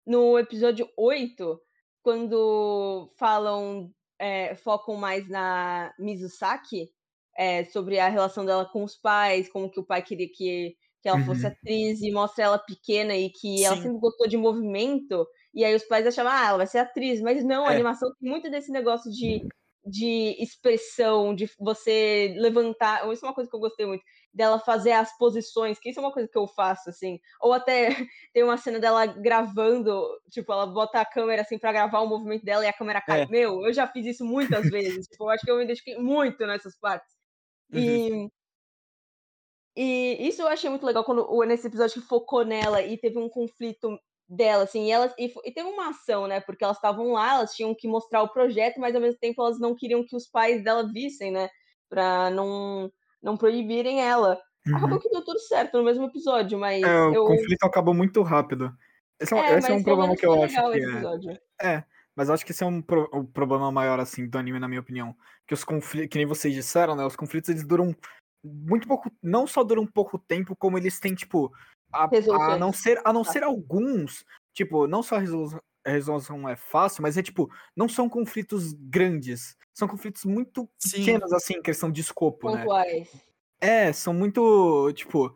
A: no episódio 8, quando falam é, focam mais na Mizusaki, é, sobre a relação dela com os pais, como que o pai queria que, que ela fosse uhum. atriz, e mostra ela pequena e que Sim. ela sempre gostou de movimento, e aí os pais achavam, ah, ela vai ser atriz, mas não, a é. animação tem muito desse negócio de de expressão, de você levantar. Isso é uma coisa que eu gostei muito, dela fazer as posições, que isso é uma coisa que eu faço, assim. Ou até tem uma cena dela gravando, tipo, ela bota a câmera assim para gravar o movimento dela e a câmera cai. É. Meu, eu já fiz isso muitas vezes. tipo, eu acho que eu me identifiquei muito nessas partes. Uhum. E. E isso eu achei muito legal quando nesse episódio que focou nela e teve um conflito dela, assim, e, elas, e, e, teve uma ação, né, porque elas estavam lá, elas tinham que mostrar o projeto, mas ao mesmo tempo elas não queriam que os pais dela vissem, né, pra não, não proibirem ela. Uhum. Acabou que deu tudo certo no mesmo episódio, mas
C: é, o eu... conflito acabou muito rápido. Esse é, é esse é um problema que eu acho que é... é, mas acho que esse é um, pro, um problema maior, assim, do anime, na minha opinião. Que os conflitos, que nem vocês disseram, né, os conflitos, eles duram muito pouco, não só duram pouco tempo, como eles têm, tipo, a, a, não ser, a não ser alguns, tipo, não só a resolução, a resolução é fácil, mas é tipo, não são conflitos grandes. São conflitos muito Sim. pequenos, assim, em questão de escopo, né?
A: Pontuais. né?
C: É, são muito, tipo,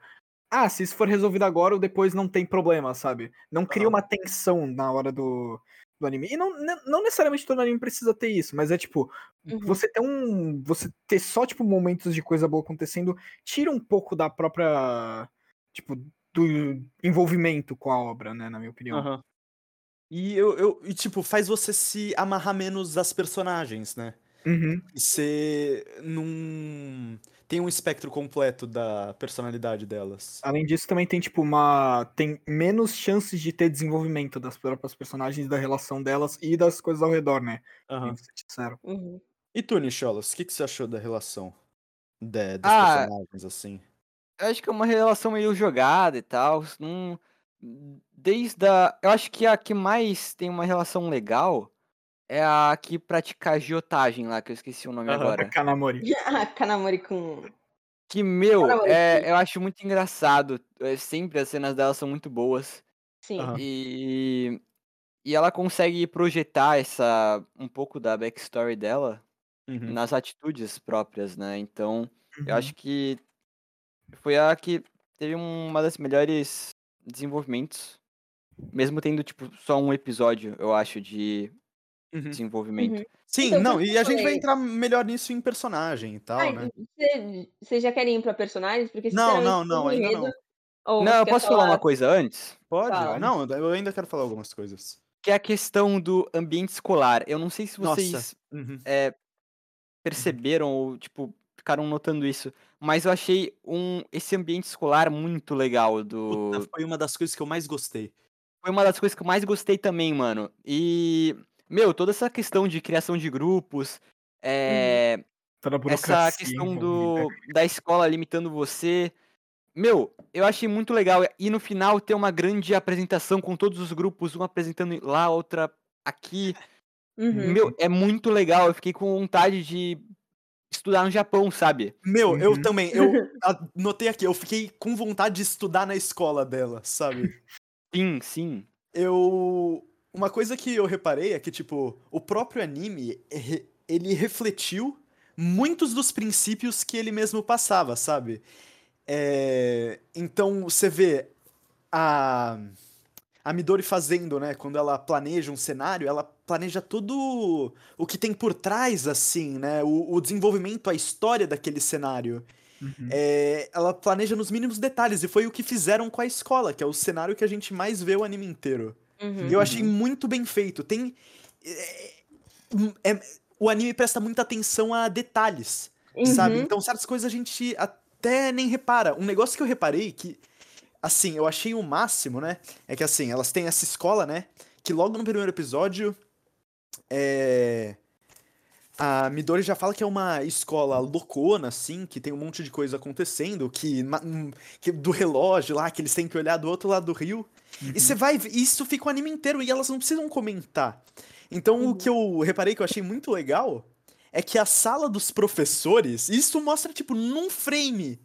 C: ah, se isso for resolvido agora ou depois não tem problema, sabe? Não cria uma tensão na hora do, do anime. E não, não necessariamente todo anime precisa ter isso, mas é tipo, uhum. você ter um. Você ter só, tipo, momentos de coisa boa acontecendo, tira um pouco da própria. Tipo, do envolvimento com a obra, né, na minha opinião.
B: Aham. E eu, eu e, tipo, faz você se amarrar menos às personagens, né?
C: Uhum.
B: E você não tem um espectro completo da personalidade delas.
C: Além disso, também tem, tipo, uma. Tem menos chances de ter desenvolvimento das próprias personagens, da relação delas e das coisas ao redor, né? Sincero.
A: Uhum.
B: E tu, Nicholas, o que, que você achou da relação de- das
D: Ah,
B: personagens, assim?
D: Eu acho que é uma relação meio jogada e tal. Não... Desde a. Eu acho que a que mais tem uma relação legal é a que pratica agiotagem lá, que eu esqueci o nome
B: Aham.
D: agora.
C: Kanamori.
A: Ah, Kanamori com.
D: Que, meu,
A: Kanamori,
D: é, eu acho muito engraçado. É, sempre as cenas dela são muito boas.
A: Sim.
B: Aham.
D: E. E ela consegue projetar essa. um pouco da backstory dela
B: Uhum.
D: nas atitudes próprias, né? Então, eu
C: Uhum.
D: acho que foi a que teve uma das melhores desenvolvimentos. Mesmo tendo, tipo, só um episódio, eu acho, de
B: Uhum.
D: desenvolvimento.
A: Uhum.
B: Sim,
A: Então,
B: não, e a gente vai entrar melhor nisso em personagem e tal,
A: Ah,
B: né?
A: Vocês já querem ir pra personagens? Porque,
B: Não, não, não, ainda
A: medo.
B: não.
A: Ou
D: Não, eu posso falar uma coisa antes?
B: Pode?
A: Fala.
B: Não, eu ainda quero falar algumas coisas.
D: Que é a questão do ambiente escolar. Eu não sei se vocês
B: Uhum.
D: é, perceberam ou, tipo, ficaram notando isso. Mas eu achei um, esse ambiente escolar muito legal do,
B: Puta, foi uma das coisas que eu mais gostei.
D: foi uma das coisas que eu mais gostei também, mano. E, meu, toda essa questão de criação de grupos, é,
C: a
D: essa questão do, da escola limitando você. Meu, eu achei muito legal. E no final ter uma grande apresentação com todos os grupos, um apresentando lá, outra aqui.
A: Uhum.
D: Meu, é muito legal. Eu fiquei com vontade de estudar no Japão, sabe?
B: Meu, eu
C: Uhum.
B: também, eu anotei aqui, eu fiquei com vontade de estudar na escola dela, sabe?
D: Sim, sim.
B: eu. Uma coisa que eu reparei é que, tipo, o próprio anime, re- ele refletiu muitos dos princípios que ele mesmo passava, sabe? É, Então, você vê a. A Midori fazendo, né? Quando ela planeja um cenário, ela planeja tudo o que tem por trás, assim, né? O, o desenvolvimento, a história daquele cenário.
C: Uhum.
B: É, ela planeja nos mínimos detalhes, e foi o que fizeram com a escola, que é o cenário que a gente mais vê o anime inteiro.
A: Uhum.
B: E eu achei muito bem feito. Tem. é, é- o anime presta muita atenção a detalhes, sabe?
A: Uhum.
B: Então, certas coisas a gente até nem repara. Um negócio que eu reparei que, assim, eu achei o máximo, né? É que, assim, elas têm essa escola, né? Que logo no primeiro episódio. É. A Midori já fala que é uma escola loucona, assim, que tem um monte de coisa acontecendo, que, hum, que do relógio lá, que eles têm que olhar do outro lado do rio. E você vai. Isso fica o anime inteiro e elas não precisam comentar. Então o que eu reparei que eu achei muito legal é que a sala dos professores. Isso mostra, tipo, num frame.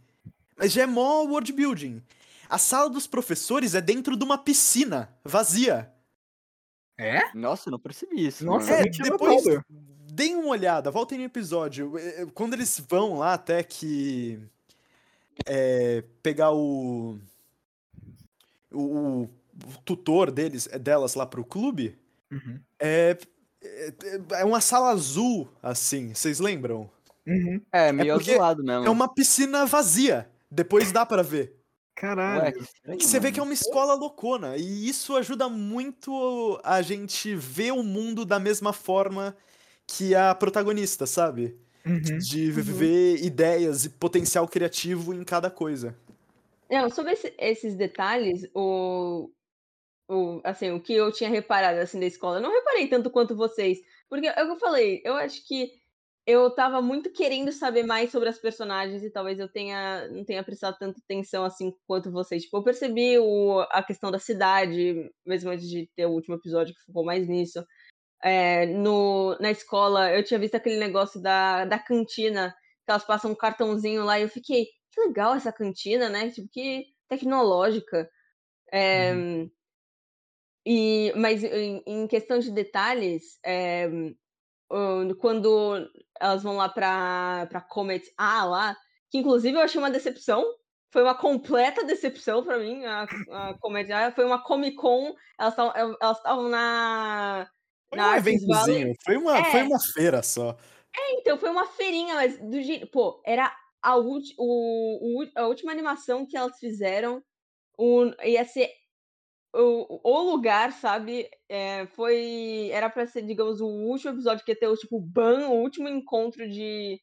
B: Mas já é mó world building. A sala dos professores é dentro de uma piscina vazia.
C: É?
D: Nossa, eu não percebi isso.
C: Nossa.
B: É, depois. Deem uma olhada, voltem no episódio. É, é, Quando eles vão lá até que. é, pegar o, o. o tutor deles, delas lá pro clube.
C: Uhum.
B: É. É é uma sala azul, assim, vocês lembram?
C: Uhum.
D: É, meio
B: porque
D: azulado mesmo.
B: É uma piscina vazia. Depois dá pra ver.
C: Caralho.
D: Ué, que estranho,
B: Que você vê que é uma escola loucona. E isso ajuda muito a gente ver o mundo da mesma forma que a protagonista, sabe?
C: Uhum.
B: De ver ideias e potencial criativo em cada coisa.
A: Não, sobre esse- esses detalhes, o, o, assim, o que eu tinha reparado assim da escola, eu não reparei tanto quanto vocês, porque é o que eu falei, eu acho que eu tava muito querendo saber mais sobre as personagens e talvez eu tenha não tenha prestado tanta atenção assim quanto vocês. Tipo, eu percebi o, a questão da cidade, mesmo antes de ter o último episódio que focou mais nisso. É, no, na escola, eu tinha visto aquele negócio da, da cantina, que elas passam um cartãozinho lá, e eu fiquei, que legal essa cantina, né? Tipo, que tecnológica. É, e, mas em, em questão de detalhes, é, quando elas vão lá pra, pra Comet A lá, que inclusive eu achei uma decepção, foi uma completa decepção pra mim, a, a Comet A, foi uma Comic Con, elas estavam na,
B: Foi
A: na
B: um eventozinho, foi uma,
A: É.
B: foi uma feira só.
A: Então, foi uma feirinha, mas do jeito. Pô, era a, ulti- o, o- a última animação que elas fizeram. o, ia ser o, o lugar, sabe? É, foi. Era pra ser, digamos, o último episódio que ia ter o tipo ban, o último encontro de,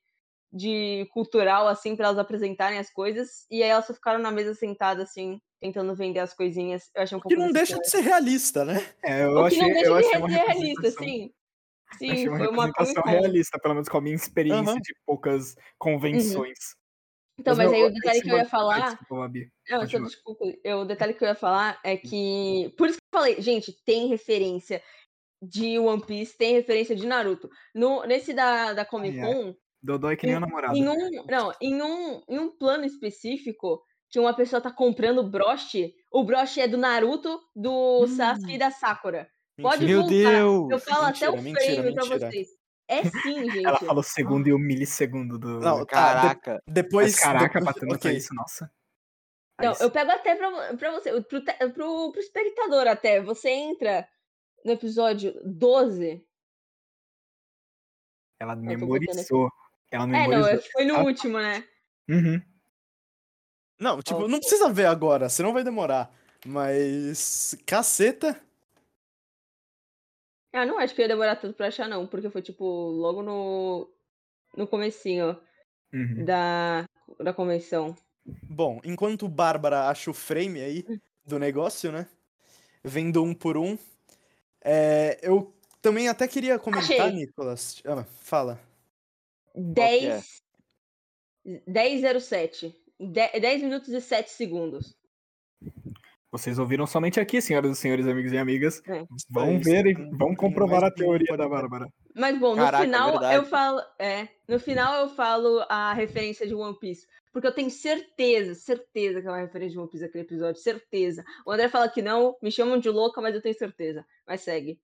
A: de cultural, assim, para elas apresentarem as coisas. E aí elas só ficaram na mesa sentada, assim, tentando vender as coisinhas. Eu achei um pouco.
B: Que não deixa de ser realista, né?
C: É, eu
A: o que
C: achei,
A: não deixa
C: eu
A: de
C: achei
A: ser realista, sim. Sim,
C: achei uma
A: foi uma
C: representação realista, pelo menos com a minha experiência
B: Aham.
C: de poucas convenções.
A: Então, mas aí o detalhe que eu ia falar.
C: Desculpa, Babi.
A: Não, só
C: Continua.
A: desculpa. Eu, o detalhe que eu ia falar é que. Por isso que eu falei, gente, tem referência de One Piece, tem referência de Naruto. No, nesse da, da Comic. Con,
C: é que nem o namorado.
A: em um. Não, em um, em um plano específico, que uma pessoa tá comprando broche, o broche é do Naruto, do
B: Hum.
A: Sasuke e da Sakura. Pode
B: Mentira.
D: Meu
A: voltar.
D: Deus!
A: Eu falo até o
B: Mentira, mentira,
A: frame pra
B: mentira.
A: vocês. É sim, gente.
C: Ela falou segundo e o milissegundo do.
B: Não, de-
D: Caraca.
B: depois.
C: Mas caraca,
B: depois-
C: batendo pra
B: ok.
C: isso, nossa.
A: Não, eu pego até pra, pra você, pro, pro, pro espectador até. Você entra no episódio 12.
C: Ela memorizou. Ela
A: É,
C: memorizou.
A: não, é que foi no
C: Ah,
A: último, né?
C: Uhum.
B: Não, tipo,
A: Ok.
B: não precisa ver agora, senão vai demorar. Mas. Caceta.
A: Ah, não acho que ia demorar tanto pra achar, não, porque foi, tipo, logo no, no comecinho
C: Uhum.
A: da, da convenção.
B: Bom, enquanto Bárbara acha o frame aí do negócio, né? Vendo um por um. é, eu também até queria comentar,
A: Achei.
B: Nicolas. Ah, fala.
D: que é?
A: 10. 1007. 10 minutos e 7 segundos.
C: Vocês ouviram somente aqui, senhoras e senhores, amigos e amigas.
A: É.
C: Vão ver e vão comprovar a teoria da. Bárbara.
A: Mas bom,
D: Caraca,
A: no final
D: verdade.
A: eu falo. É, no final eu falo a referência de One Piece. Porque eu tenho certeza, certeza que é uma referência de One Piece aquele episódio. Certeza. O André fala que não, me chamam de louca, mas eu tenho certeza. Mas segue.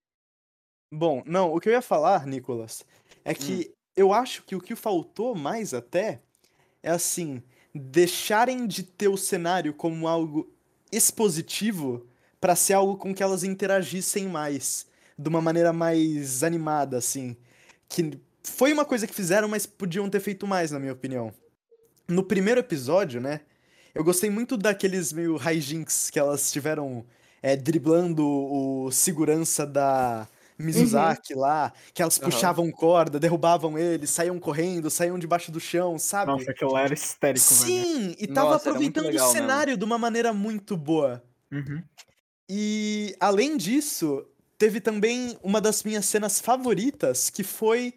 B: Bom, não, o que eu ia falar, Nicolas, é que eu acho que o que faltou mais até é assim, deixarem de ter o cenário como algo expositivo pra ser algo com que elas interagissem mais, de uma maneira mais animada, assim. Que foi uma coisa que fizeram, mas podiam ter feito mais, na minha opinião. No primeiro episódio, né, eu gostei muito daqueles meio hijinks que elas tiveram é, driblando o segurança da Mizuzaki lá, que elas puxavam corda, derrubavam ele, saíam correndo, saíam debaixo do chão, sabe?
C: Nossa, aquilo era histérico, velho.
B: Sim, e tava
D: Nossa,
B: aproveitando o
D: legal mesmo.
B: cenário de uma maneira muito boa.
C: Uhum.
B: E além disso, teve também uma das minhas cenas favoritas, que foi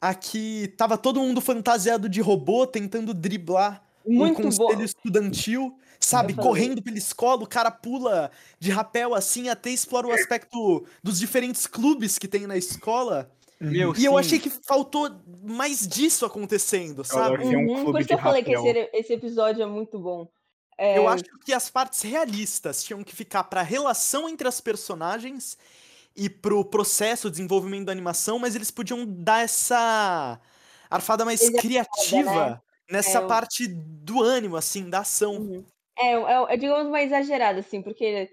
B: a que tava todo mundo fantasiado de robô tentando driblar
A: Muito
B: um conselho estudantil, sabe?
A: Eu.
B: Correndo pela escola, o cara pula de rapel assim, até explora o aspecto dos diferentes clubes que tem na escola.
D: Meu,
B: E eu
D: sim.
B: achei que faltou mais disso acontecendo,
C: Eu
B: sabe?
C: Tem um
A: Uhum,
C: clube
A: por isso eu falei que esse, esse episódio é muito bom. É,
B: Eu acho que as partes realistas tinham que ficar pra relação entre as personagens e pro processo, desenvolvimento da animação, mas eles podiam dar essa arfada mais criativa nessa
A: É, eu-
B: parte do ânimo, assim, da ação.
A: Uhum. É, é, é, digamos, mais exagerado, assim, porque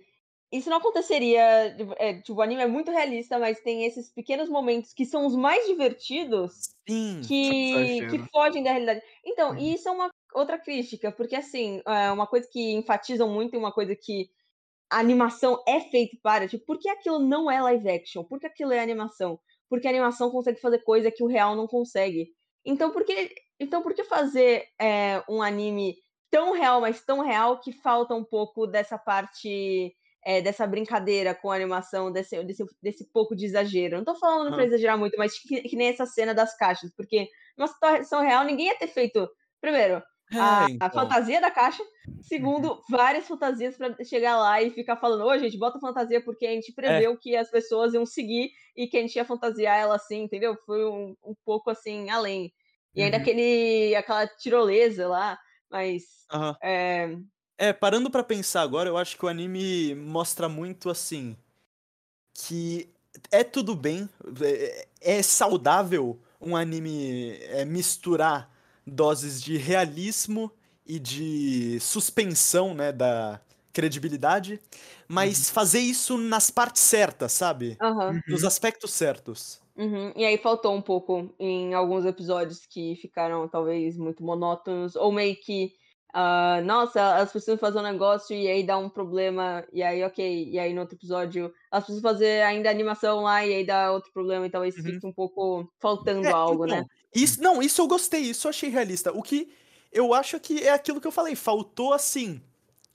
A: isso não aconteceria. tipo, É, tipo, o anime é muito realista, mas tem esses pequenos momentos que são os mais divertidos
B: Sim.
A: que, que fogem da realidade. Então,
C: Uhum.
A: e isso é uma outra crítica, porque assim, é uma coisa que enfatizam muito e uma coisa que a animação é feita para, tipo, por que aquilo não é live action? Por que aquilo é animação? Porque a animação consegue fazer coisa que o real não consegue. Então, por que, então, por que fazer é, um anime tão real, mas tão real que falta um pouco dessa parte é, dessa brincadeira com a animação, desse, desse, desse pouco de exagero. Não tô falando pra
B: Aham.
A: exagerar muito, mas que, que nem essa cena das caixas, porque numa situação real ninguém ia ter feito, primeiro, a,
B: É,
A: a
B: então.
A: fantasia da caixa, segundo, várias fantasias pra chegar lá e ficar falando, ô gente, bota fantasia porque a gente preveu que as pessoas iam seguir e que a gente ia fantasiar ela assim, entendeu? Foi um, um pouco assim, além. E ainda
C: Uhum.
A: aquele, aquela tirolesa lá, mas
B: Aham.
A: é,
B: É, parando pra pensar agora, eu acho que o anime mostra muito assim que é tudo bem, é, é saudável um anime é, misturar doses de realismo e de suspensão, né, da credibilidade, mas fazer isso nas partes certas, sabe?
A: aham.
B: Nos aspectos certos.
A: Uhum, E aí faltou um pouco em alguns episódios que ficaram talvez muito monótonos, ou meio que ah, nossa, elas precisam fazer um negócio e aí dá um problema, e aí, ok, e aí no outro episódio elas precisam fazer ainda animação lá e aí dá outro problema, então isso
B: Uhum.
A: fica um pouco faltando
B: É,
A: algo,
B: então,
A: né?
B: Isso, não, isso eu gostei, isso eu achei realista. O que eu acho que é aquilo que eu falei, faltou assim.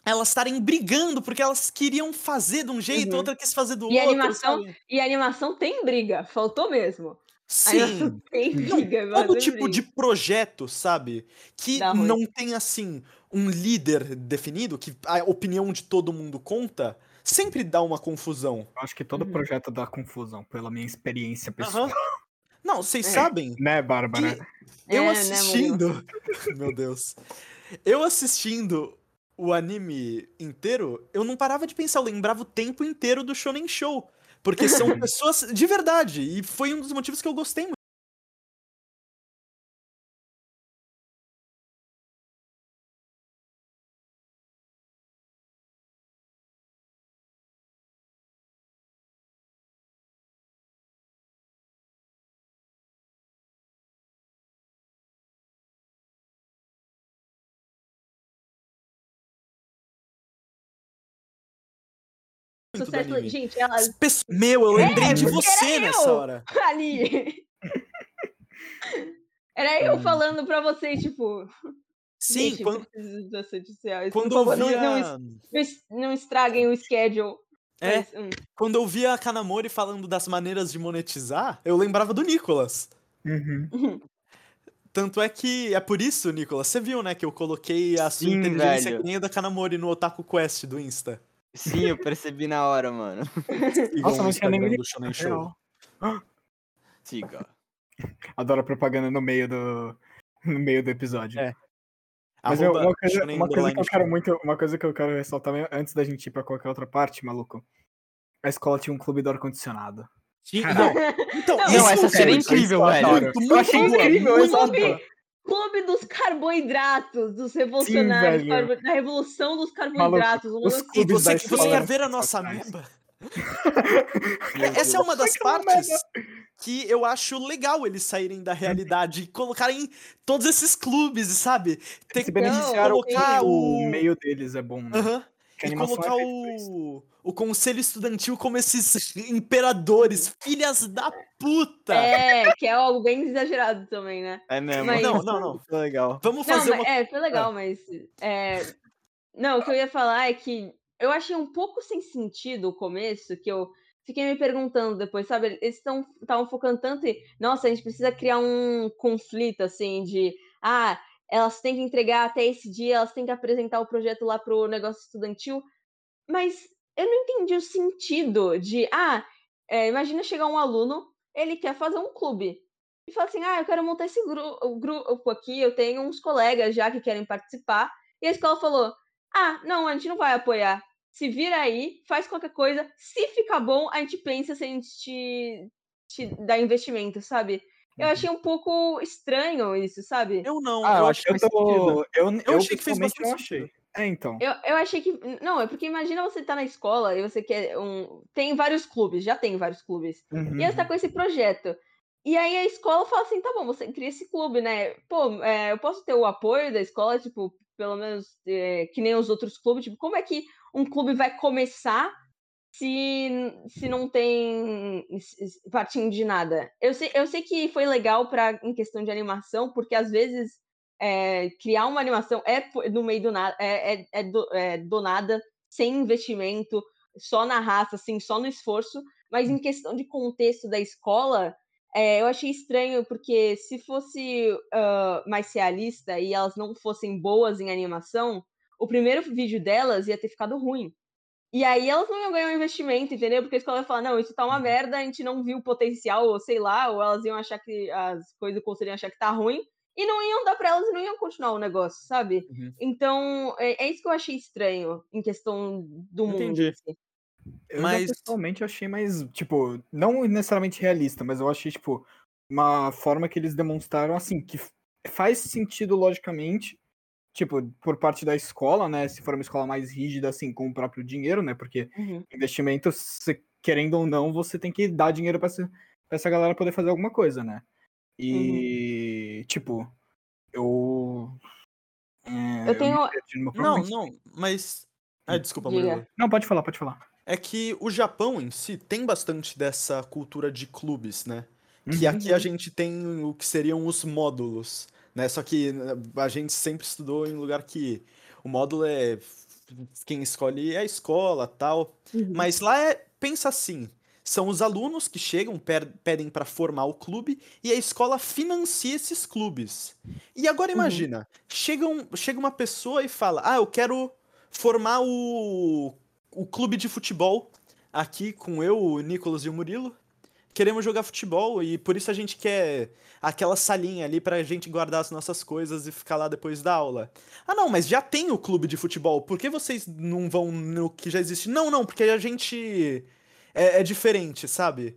B: Elas estarem brigando porque elas queriam fazer de um jeito,
A: Uhum.
B: outra quis fazer do
A: E a
B: outro.
A: animação-
B: sabe?
A: E a animação tem briga, faltou mesmo.
B: Sim.
A: tem
B: Não,
A: briga, mas
B: todo tipo
A: briga.
B: de projeto, sabe? Que
A: Dá ruim.
B: não tem, assim, um líder definido, que a opinião de todo mundo conta, sempre dá uma confusão.
C: Eu acho que todo
A: Uhum.
C: projeto dá confusão, pela minha experiência pessoal.
B: Aham. Não, vocês
A: É.
B: sabem
C: Né, Bárbara?
B: eu
A: É, né,
B: assistindo. Meu Deus. Eu assistindo o anime inteiro, eu não parava de pensar, eu lembrava o tempo inteiro do Shonen Show. Porque são pessoas de verdade. E foi um dos motivos que eu gostei muito. do anime.
A: gente, elas
B: Pesso- Meu, eu lembrei de
A: porque
B: você
A: era
B: nessa
A: eu.
B: hora.
A: ali. Era eu
C: Hum.
A: falando pra vocês, tipo,
B: Sim,
A: gente,
B: quando,
A: sociais.
B: quando eu via.
A: não, não não estraguem o schedule.
B: É,
A: Mas, hum,
B: quando eu via a Kanamori falando das maneiras de monetizar, eu lembrava do Nicolas.
C: Uhum.
B: Tanto é que é por isso, Nicolas, você viu, né, que eu coloquei a sua
D: Sim,
B: inteligência
D: velho.
B: que nem a da Kanamori no Otaku Quest do Insta.
D: Sim, eu percebi na hora, mano.
C: Nossa, não tinha nem me
B: do Shonen
C: ligado,
B: Show.
D: Siga.
C: Adoro a propaganda no meio do, no meio do episódio.
B: É.
C: Mas eu-
B: Arroba
C: uma, coisa, uma coisa que eu quero muito, uma coisa que eu quero ressaltar antes da gente ir pra qualquer outra parte, maluco. A escola tinha um clube do ar-condicionado.
B: Então,
A: Não,
B: isso
D: Não, essa seria
B: quero
D: incrível, velho.
B: Muito,
C: Eu achei incrível,
B: muito.
A: Clube, clube dos carboidratos, dos revolucionários,
C: velho.
A: da revolução dos carboidratos. um
C: os
B: E
C: clubes da
B: você, você quer ver a nossa ameba? Essa é uma das partes que eu acho legal eles saírem da realidade e colocarem todos esses clubes, sabe? Ter
C: Se
B: que
C: beneficiaram
B: colocar
C: que
B: o...
C: o meio deles é bom, né? A
B: E
C: é
B: colocar
C: isso.
B: o... o conselho estudantil como esses imperadores, filhas da puta!
A: É, que é algo bem exagerado também, né?
D: É mesmo.
A: Mas-
B: Não, não, não.
D: Foi legal.
B: Vamos
A: Não,
B: fazer
A: mas,
B: uma...
A: é, foi legal, mas. é, Não, o que eu ia falar é que eu achei um pouco sem sentido o começo, que eu fiquei me perguntando depois, sabe? Eles estavam focando tanto em. Nossa, a gente precisa criar um conflito, assim, de. Ah, elas têm que entregar até esse dia, elas têm que apresentar o projeto lá pro negócio estudantil. Mas eu não entendi o sentido de. Ah, é, imagina chegar um aluno, ele quer fazer um clube e fala assim: ah, eu quero montar esse gru grupo aqui, eu tenho uns colegas já que querem participar. E a escola falou: ah, não, a gente não vai apoiar. Se vira aí, faz qualquer coisa. Se ficar bom, a gente pensa se a gente te, te dá investimento, sabe? Eu achei um pouco estranho isso, sabe?
B: Eu não,
D: Ah,
B: eu
D: eu
B: acho que
C: Eu, tô, eu, eu,
B: achei que fez bastante
C: não achei. É, então.
A: Eu, eu achei que. Não, é porque imagina você tá na escola e você quer um. Tem vários clubes, já tem vários clubes.
C: Uhum.
A: E você tá com esse projeto. E aí a escola fala assim, tá bom, você cria esse clube, né? Pô, é, eu posso ter o apoio da escola, tipo, pelo menos é, que nem os outros clubes. Tipo, como é que um clube vai começar se, se não tem partindo de nada? Eu sei, eu sei que foi legal para em questão de animação, porque às vezes é, criar uma animação é no meio do nada, é, é, é do, é do nada, sem investimento, só na raça, assim, só no esforço. Mas em questão de contexto da escola, é, eu achei estranho, porque se fosse ah, mais realista e elas não fossem boas em animação, o primeiro vídeo delas ia ter ficado ruim. E aí elas não iam ganhar um investimento, entendeu? Porque a escola ia falar, não, isso tá uma merda, a gente não viu o potencial, ou sei lá, ou elas iam achar que as coisas, o conselho ia achar que tá ruim, e não iam dar pra elas e não iam continuar o negócio, sabe?
B: Uhum.
A: Então, é, é isso que eu achei estranho em questão do mundo.
B: Entendi.
A: si.
C: Eu
B: Mas-
C: já pessoalmente achei mais, tipo, não necessariamente realista, mas eu achei, tipo, uma forma que eles demonstraram, assim, que faz sentido logicamente, tipo, por parte da escola, né, se for uma escola mais rígida, assim, com o próprio dinheiro, né, porque
A: Uhum.
C: investimento, se- querendo ou não, você tem que dar dinheiro pra essa, pra essa galera poder fazer alguma coisa, né. E, tipo, eu... é,
A: Eu tenho-
C: próprio
B: Não, não, mas. Ah, desculpa,
A: Diga.
B: Murilo.
C: Não, pode falar, pode falar.
B: É que o Japão em si tem bastante dessa cultura de clubes, né? Que
C: Uhum.
B: aqui a gente tem o que seriam os módulos, né? Só que né, a gente sempre estudou em lugar que o módulo é quem escolhe é a escola, tal.
A: Uhum.
B: Mas lá é, pensa assim, são os alunos que chegam, pedem para formar o clube e a escola financia esses clubes. E agora
A: Uhum.
B: imagina, chega, um- chega uma pessoa e fala: "Ah, eu quero formar o o clube de futebol aqui com eu, o Nicolas e o Murilo. Queremos jogar futebol e por isso a gente quer aquela salinha ali pra gente guardar as nossas coisas e ficar lá depois da aula. Ah, não, mas já tem o clube de futebol, por que vocês não vão no que já existe? Não, não, porque a gente é, é diferente, sabe?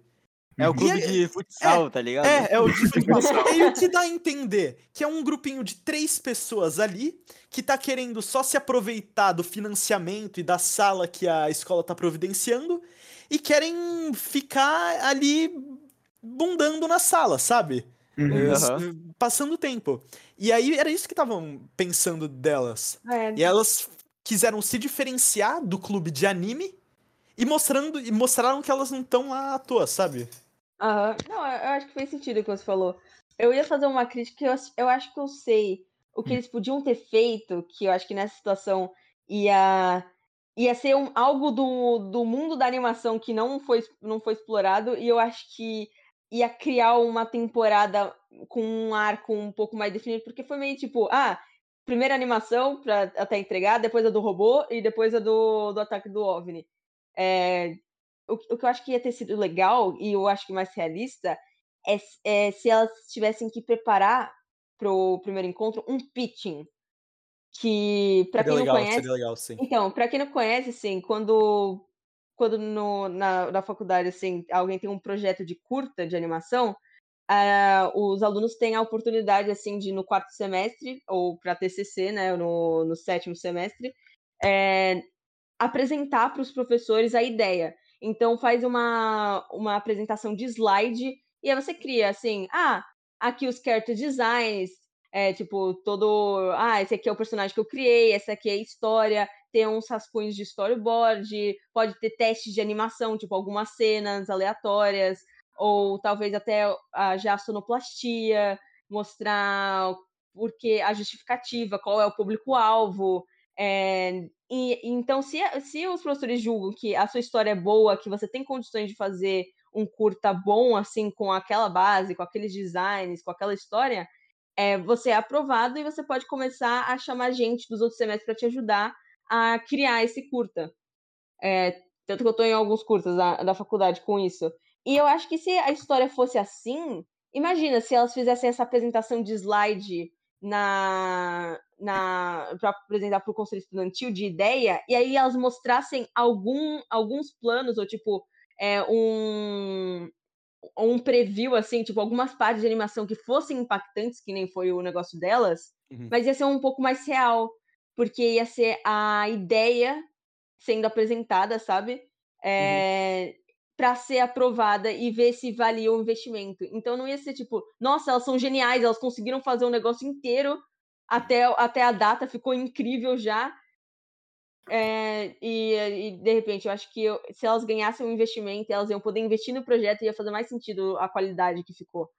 D: É o
C: Uhum.
D: clube
B: E é-
D: de futsal, tá ligado?
B: É, é o de futebol. E o que dá a entender que é um grupinho de três pessoas ali que tá querendo só se aproveitar do financiamento e da sala que a escola tá providenciando e querem ficar ali bundando na sala, sabe?
C: Uhum.
B: Passando tempo. E aí era isso que estavam pensando delas.
A: É,
B: E elas quiseram se diferenciar do clube de anime e mostrando e mostraram que elas não estão lá à toa, sabe?
A: Aham. Não, eu acho que fez sentido o que você falou. Eu ia fazer uma crítica que eu, acho- eu acho que eu sei o que eles podiam ter feito, que eu acho que nessa situação ia, ia ser um, algo do, do mundo da animação que não foi, não foi explorado, e eu acho que ia criar uma temporada com um arco um pouco mais definido, porque foi meio tipo, ah, primeira animação pra até entregar, depois a do robô e depois a do, do ataque do OVNI. É, o, o que eu acho que ia ter sido legal, e eu acho que mais realista, é, é se elas tivessem que preparar pro primeiro encontro um pitching. Que, pra
B: Seria
A: quem
B: legal,
A: não conhece.
B: legal.
A: Então, pra quem não conhece, assim, quando, quando no, na, na faculdade, assim, alguém tem um projeto de curta de animação, ah, os alunos têm a oportunidade, assim, de no quarto semestre, ou para TCC, né, no, no sétimo semestre, é, apresentar para os professores a ideia. Então, faz uma, uma apresentação de slide, e aí você cria, assim, ah, aqui os character designs, é, tipo, todo, ah, esse aqui é o personagem que eu criei, essa aqui é a história, tem uns rascunhos de storyboard, pode ter testes de animação, tipo, algumas cenas aleatórias, ou talvez até a, já a sonoplastia, mostrar porque a justificativa, qual é o público-alvo. É, e, então, se, se os professores julgam que a sua história é boa, que você tem condições de fazer um curta bom, assim, com aquela base, com aqueles designs, com aquela história, é, você é aprovado e você pode começar a chamar gente dos outros semestres para te ajudar a criar esse curta. É, tanto que eu estou em alguns curtas da, da faculdade com isso. E eu acho que se a história fosse assim, imagina se elas fizessem essa apresentação de slide na, na para apresentar para o conselho estudantil de ideia, e aí elas mostrassem algum, alguns planos, ou tipo, é, um, um preview, assim, tipo, algumas partes de animação que fossem impactantes, que nem foi o negócio delas,
B: Uhum.
A: mas ia ser um pouco mais real, porque ia ser a ideia sendo apresentada, sabe? É, para ser aprovada e ver se valia o investimento. Então não ia ser tipo, nossa, elas são geniais, elas conseguiram fazer um negócio inteiro até, até a data, ficou incrível já. É, e, e, de repente, eu acho que eu- se elas ganhassem um investimento, elas iam poder investir no projeto e ia fazer mais sentido a qualidade que ficou.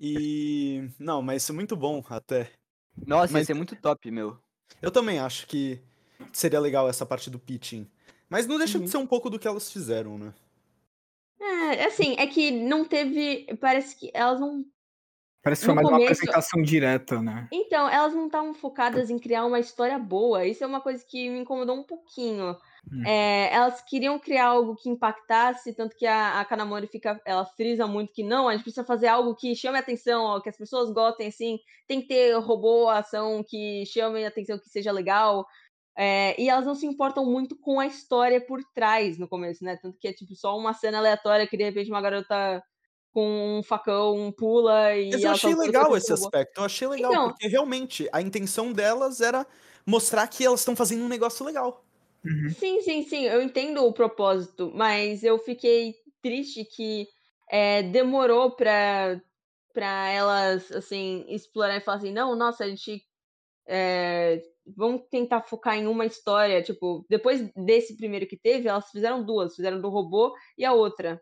B: E. Não, mas isso é muito bom até.
D: Nossa,
B: Mas-
D: ia ser muito top, meu.
B: Eu também acho que seria legal essa parte do pitching. Mas não deixa
A: Uhum.
B: de ser um pouco do que elas fizeram, né?
A: É, assim, é que não teve. Parece que elas não
C: Parece que foi mais uma
A: começo-
C: apresentação direta, né?
A: Então, elas não estavam focadas em criar uma história boa. Isso é uma coisa que me incomodou um pouquinho.
C: Hum.
A: É, elas queriam criar algo que impactasse, tanto que a, a Kanamori fica, ela frisa muito que não, a gente precisa fazer algo que chame a atenção, ó, que as pessoas gostem, assim, tem que ter robô, ação que chame a atenção, que seja legal. É, e elas não se importam muito com a história por trás no começo, né? Tanto que é tipo só uma cena aleatória que de repente uma garota com um facão pula e.
B: Mas eu achei legal esse aspecto. Eu achei legal,
A: Então-
B: porque realmente a intenção delas era mostrar que elas estão fazendo um negócio legal.
C: Uhum.
A: Sim, sim, sim, eu entendo o propósito, mas eu fiquei triste que é, demorou pra, pra elas, assim, explorar e falar assim, não, nossa, a gente é, vamos tentar focar em uma história, tipo, depois desse primeiro que teve, elas fizeram duas, fizeram do robô e a outra.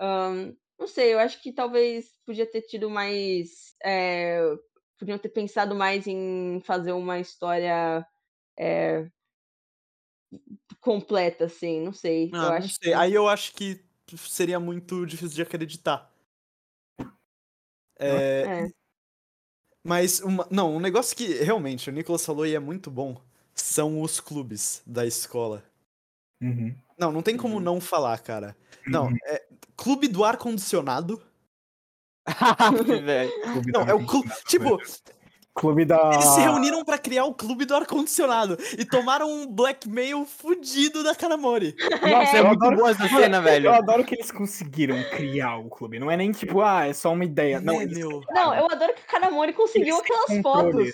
A: Um, não sei, eu acho que talvez podia ter tido mais. É, podiam ter pensado mais em fazer uma história é, completa, assim, não sei.
B: Ah,
A: eu
B: não
A: acho
B: sei.
A: que...
B: Aí eu acho que seria muito difícil de acreditar. É,
A: É.
B: Mas, uma, não, um negócio que realmente o Nicolas falou e é muito bom são os clubes da escola.
C: Uhum.
B: Não, não tem como
D: Uhum.
B: não falar, cara. Não, é clube do ar-condicionado.
D: velho.
C: Clube
B: Não, é o clube. Tipo,
C: Clube da.
B: eles se reuniram pra criar o clube do ar-condicionado e tomaram um blackmail fudido da Kanamori.
D: Nossa, é
C: Eu
D: muito
C: adoro-
D: boa essa cena, velho.
C: Eu adoro que eles conseguiram criar o clube. Não é nem tipo, ah, é só uma ideia. Não, eles-?
A: Não, eu adoro que a Kanamori conseguiu
C: Eles
A: aquelas fotos.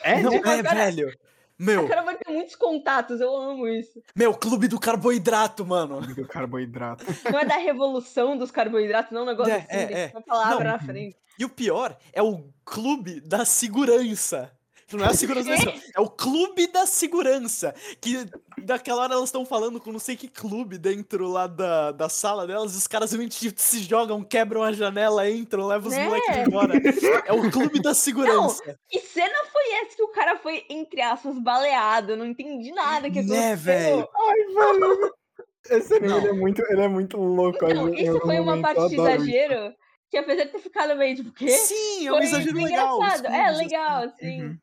C: é,
B: Não, é,
A: cara-
B: velho. Meu,
A: A Kanamori tem muitos contatos, eu amo isso.
B: meu, clube do carboidrato, mano.
C: do carboidrato.
A: Não é da revolução dos carboidratos, não, é um negócio
B: É,
A: assim,
B: é,
A: tem
B: é.
A: uma palavra
B: Não.
A: na frente.
B: E o pior é o clube da segurança. Não é a segurança da escola, é o clube da segurança. Que daquela hora elas estão falando com não sei que clube dentro lá da, da sala delas, os caras simplesmente se jogam, quebram a janela, entram, levam os
A: Né?
B: moleques embora. É o clube da segurança.
A: Que cena foi essa que o cara foi, entre aspas, baleado? Eu não entendi nada que
B: Né,
A: aconteceu.
B: velho?
C: Ai, velho. Esse anime
B: Não.
C: ele é, muito, ele é muito louco.
A: Não,
C: em
A: isso foi uma
C: momento,
A: parte de
C: adoro isso.
A: exagero que apesar de ter ficado meio tipo, quê?
B: Sim, é um exagero legal.
A: É, legal, assim.
C: Uhum.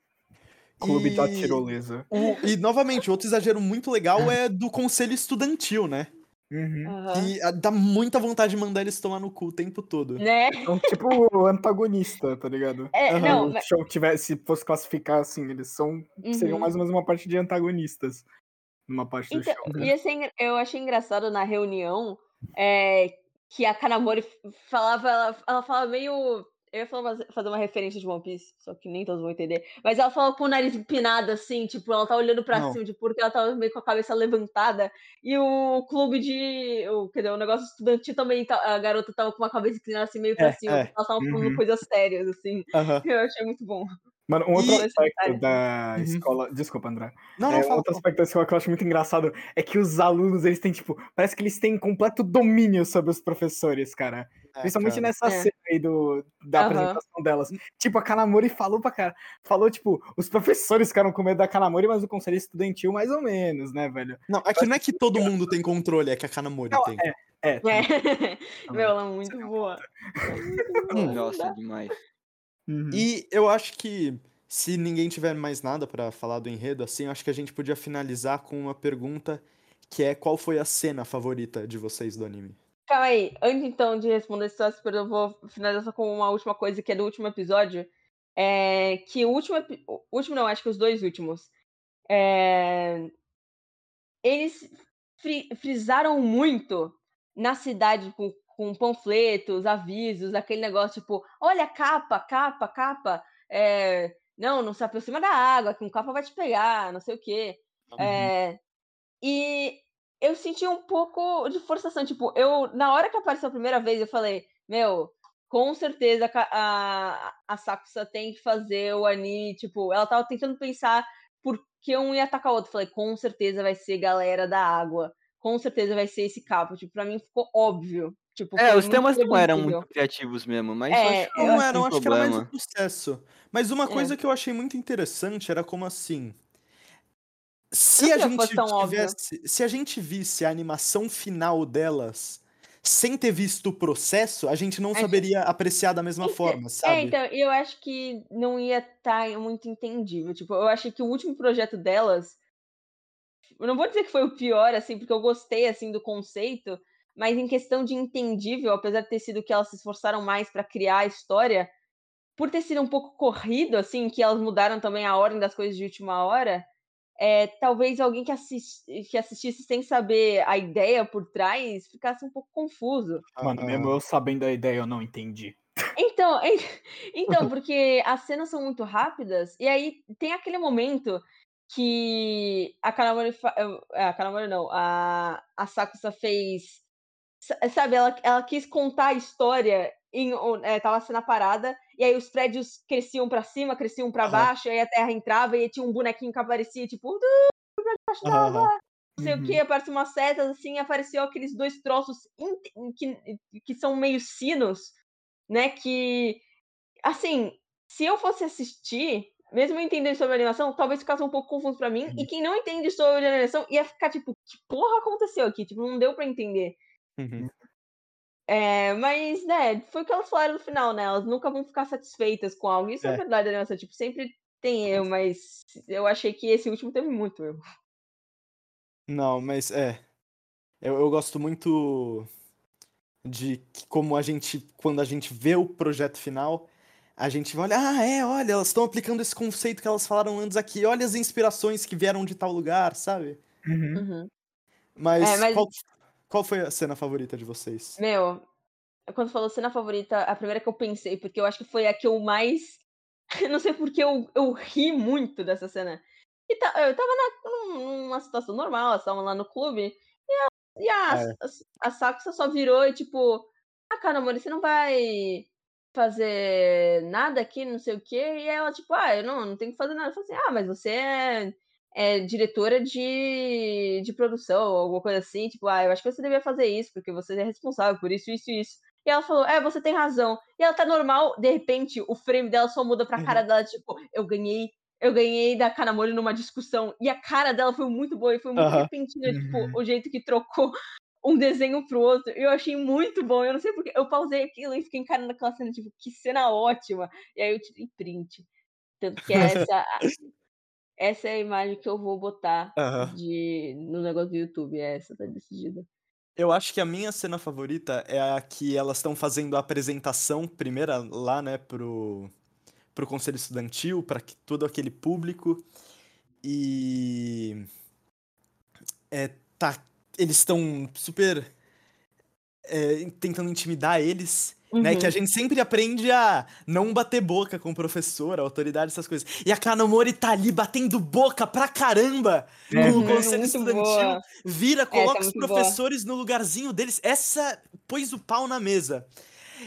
C: Clube da
B: E-
C: tirolesa.
B: O- e, novamente, outro exagero muito legal é do conselho estudantil, né?
C: Uhum.
B: Que ah, dá muita vontade de mandar eles tomar no cu o tempo todo.
A: Né?
C: São tipo o antagonista, tá ligado?
A: É,
B: Aham.
A: não,
C: Se
A: mas-
C: show tivesse, se fosse classificar assim, eles são. Seriam
A: Uhum.
C: mais ou menos uma parte de antagonistas. Numa parte do
A: Então,
C: show. né?
A: ser engra- eu achei engraçado na reunião é, que a Kanamori falava, ela, ela falava meio. Eu ia falar- fazer uma referência de One Piece, só que nem todos vão entender. Mas ela falava com o nariz empinado, assim, tipo, ela tá olhando pra
B: Não.
A: cima, tipo, porque ela tava meio com a cabeça levantada. E o clube de. O, quer dizer, o negócio estudantil também, tá- a garota tava com uma cabeça inclinada assim, meio pra
B: É,
A: cima.
B: é.
A: Ela tava falando
C: Uhum.
A: coisas sérias, assim.
B: Aham.
A: Eu achei muito bom.
C: Mano, um outro
B: E-
C: aspecto da
B: Uhum.
C: escola. Desculpa, André.
B: Não,
C: É,
B: não,
C: um
B: fala.
C: outro aspecto da escola que eu acho muito engraçado é que os alunos, eles têm, tipo, parece que eles têm completo domínio sobre os professores, cara.
B: É,
C: Principalmente
B: cara.
C: nessa
A: É.
C: cena aí do, da
A: Aham.
C: apresentação delas. Tipo, a Kanamori falou pra cara. Falou, tipo, os professores ficaram com medo da Kanamori, mas o conselho estudantil, mais ou menos, né, velho?
B: Não, é que não é que todo mundo tem controle, é que a Kanamori
C: Não,
B: tem.
C: É,
A: É.
C: também.
A: Meu, ela é muito boa. Ela é muito boa, não
D: Nossa, demais.
C: Uhum.
B: E eu acho que se ninguém tiver mais nada pra falar do enredo, assim, eu acho que a gente podia finalizar com uma pergunta que é qual foi a cena favorita de vocês do anime?
A: Calma aí, antes então de responder essa pergunta, eu vou finalizar só com uma última coisa que é do último episódio. É que o último, o último não, acho que os dois últimos. é, eles fri- frisaram muito na cidade com, com panfletos, avisos, aquele negócio tipo, olha, capa, capa, capa. é, não, não se aproxima da água, que um capa vai te pegar, não sei o quê. É, e eu senti um pouco de forçação. Tipo, eu, na hora que apareceu a primeira vez, eu falei, meu, com certeza a, a, a Sakusa tem que fazer o anime. Tipo, ela tava tentando pensar por que um ia atacar o outro. Falei, com certeza vai ser galera da água. Com certeza vai ser esse capo. Tipo, pra mim ficou óbvio. Tipo,
D: É, os temas não eram muito criativos mesmo, mas
A: É,
D: acho que
B: Não
D: não
B: era, eu
D: tem
B: acho que era mais
D: problema.
B: o processo. Mas uma
A: É.
B: coisa que eu achei muito interessante era como assim. Se a gente
A: óbvio.
B: tivesse. Se a gente visse a animação final delas sem ter visto o processo, a gente não
A: A gente-
B: saberia apreciar da mesma forma,
A: É,
B: sabe?
A: então, eu acho que não ia estar muito entendível. Tipo, eu acho que o último projeto delas. Eu não vou dizer que foi o pior, assim, porque eu gostei, assim, do conceito, mas em questão de entendível, apesar de ter sido que elas se esforçaram mais para criar a história, por ter sido um pouco corrido, assim, que elas mudaram também a ordem das coisas de última hora, é, talvez alguém que, assis- que assistisse sem saber a ideia por trás ficasse um pouco confuso.
C: Mano, mesmo eu sabendo a ideia, eu não entendi.
A: Então, en- então, porque as cenas são muito rápidas, e aí tem aquele momento que a Kanamori. A Kanamori não, a, a Sakusa fez sabe, ela, ela quis contar a história em, o- é, tava sendo a parada, e aí os prédios cresciam pra cima, cresciam pra
B: Aham.
A: baixo, aí a terra entrava e tinha um bonequinho que aparecia, tipo, não sei o
C: Uhum.
A: que, apareciam umas setas, assim, e apareceu aqueles dois troços que, que são meio sinos, né, que, assim, se eu fosse assistir, mesmo eu entendendo sobre animação, talvez ficasse um pouco confuso pra mim,
B: Uhum.
A: e quem não entende sobre animação ia ficar tipo, que porra aconteceu aqui? Tipo, não deu pra entender.
B: Uhum.
A: É, mas, né, foi o que elas falaram no final, né? Elas nunca vão ficar satisfeitas com algo. Isso é,
B: É.
A: verdade, animação, tipo, sempre tem erro, mas eu achei que esse último teve muito erro.
B: Não, mas é. Eu, eu gosto muito de como a gente, quando a gente vê o projeto final, a gente vai olhar, ah, é, olha, elas estão aplicando esse conceito que elas falaram antes aqui, olha as inspirações que vieram de tal lugar, sabe?
C: Uhum.
A: Uhum.
B: Mas,
A: É, mas-
B: Qual, qual foi a cena favorita de vocês?
A: Meu, quando falou cena favorita, a primeira que eu pensei, porque eu acho que foi a que eu mais. Não sei porque eu, eu ri muito dessa cena. E tá, eu tava na, num- numa situação normal, elas estavam lá no clube, e a, e a,
B: é.
A: a, a Sakusa só virou e tipo, ah, cara, amor, você não vai fazer nada aqui, não sei o quê. E ela, tipo, ah, eu não, não tenho que fazer nada. Eu falei assim, ah, mas você é, é diretora de, de produção, ou alguma coisa assim. Tipo, ah, eu acho que você devia fazer isso, porque você é responsável por isso, isso e isso. E ela falou, é, você tem razão. E ela tá normal, de repente, o frame dela só muda pra
B: Uhum.
A: cara dela, tipo, eu ganhei. Eu ganhei da Kanamori numa discussão. E a cara dela foi muito boa e foi muito
B: Aham.
A: repentina, tipo,
C: Uhum.
A: o jeito que trocou um desenho pro outro. Eu achei muito bom. Eu não sei porque. Eu pausei aquilo e fiquei encarando aquela cena, tipo, que cena ótima. E aí eu tirei print. Tanto que essa, a- essa é a imagem que eu vou botar
B: Aham.
A: de, no negócio do YouTube. É essa, tá decidida.
B: Eu acho que a minha cena favorita é a que elas estão fazendo a apresentação primeira lá, né, pro, pro conselho estudantil, para todo aquele público. E é, tá, eles estão super é, tentando intimidar eles, né? Que a
A: Uhum.
B: gente sempre aprende a não bater boca com o professor, a autoridade, essas coisas. E a Kanamori tá ali batendo boca pra caramba
C: É,
B: com o
A: Uhum,
B: conselho
A: muito
B: estudantil.
A: boa.
B: Vira,
A: tá
B: coloca os
A: muito boa.
B: professores no lugarzinho deles. Essa pôs o pau na mesa.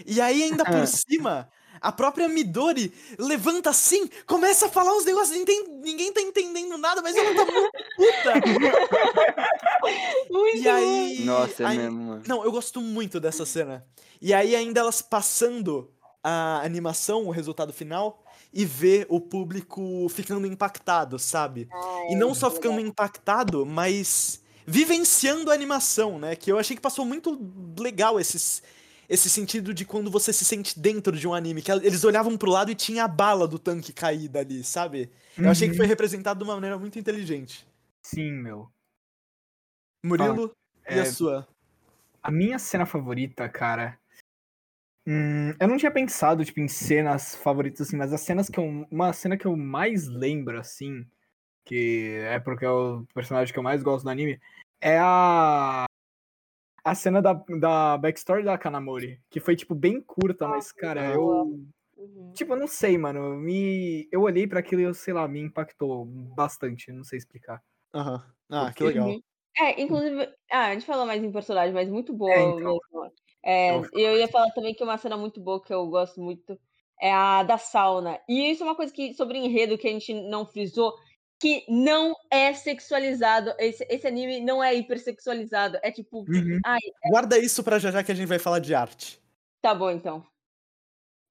B: E aí, ainda por cima, a própria Midori levanta assim, começa a falar uns negócios, ninguém, ninguém tá entendendo nada, mas ela tá muito puta.
A: Muito
B: E aí.
D: Nossa, é
B: aí-
D: mesmo, mano.
B: Não, eu gosto muito dessa cena. E aí, ainda elas passando a animação, o resultado final, e ver o público ficando impactado, sabe?
A: Ah,
B: E
A: é,
B: não só ficando
A: legal.
B: impactado, mas vivenciando a animação, né? Que eu achei que passou muito legal esses, esse sentido de quando você se sente dentro de um anime. Que eles olhavam pro lado e tinha a bala do tanque caída ali, sabe? Eu achei que
C: Uhum.
B: foi representado de uma maneira muito inteligente.
C: Sim, meu.
B: Murilo, e a
C: É,
B: sua?
C: A minha cena favorita, cara. hum, eu não tinha pensado, tipo, em cenas favoritas, assim, mas as cenas que eu. Uma cena que eu mais lembro, assim, que é porque é o personagem que eu mais gosto do anime, é a. A cena da, da backstory da Kanamori, que foi, tipo, bem curta, mas, cara, eu.
A: Uhum.
C: Tipo, eu não sei, mano. Me... Eu olhei pra aquilo e eu, sei lá, me impactou bastante, não sei explicar.
B: Aham. Ah, que
C: Porque-
B: legal.
A: Uhum. É, inclusive, ah, a gente falou mais em personagem, mas muito boa
C: É, então.
A: mesmo. É,
C: Eu
A: eu ia falar também que uma cena muito boa que eu gosto muito é a da sauna. E isso é uma coisa que sobre enredo que a gente não frisou, que não é sexualizado. Esse, esse anime não é hipersexualizado. É tipo,
C: Uhum.
A: ai,
B: Guarda isso pra já já que a gente vai falar de arte.
A: tá bom então.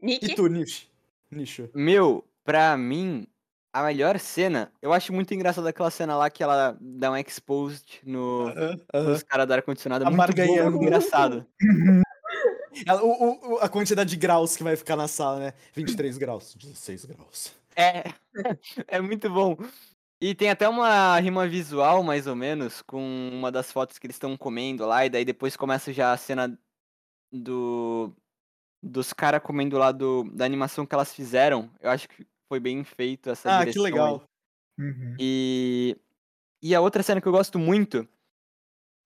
A: Nick?
B: E tu? Nicho.
D: Meu, pra mim, a melhor cena, eu acho muito engraçada aquela cena lá que ela dá um exposed no,
B: Aham, aham.
D: nos caras do ar-condicionado. É muito bom, muito engraçado.
B: Ela- o- o- a quantidade de graus que vai ficar na sala, né? 23 graus, 16 graus.
D: É, é muito bom. E tem até uma rima visual, mais ou menos, com uma das fotos que eles estão comendo lá, e daí depois começa já a cena do dos caras comendo lá do, da animação que elas fizeram. Eu acho que foi bem feito essa
B: Ah, que
D: direção aí.
B: legal.
C: Uhum.
D: E, e a outra cena que eu gosto muito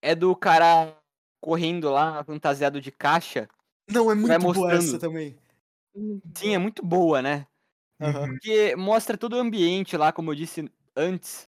D: é do cara correndo lá, fantasiado de caixa.
B: Não, é muito boa essa também.
D: Sim, é muito boa, né?
B: Aham.
D: Porque mostra todo o ambiente lá, como eu disse antes.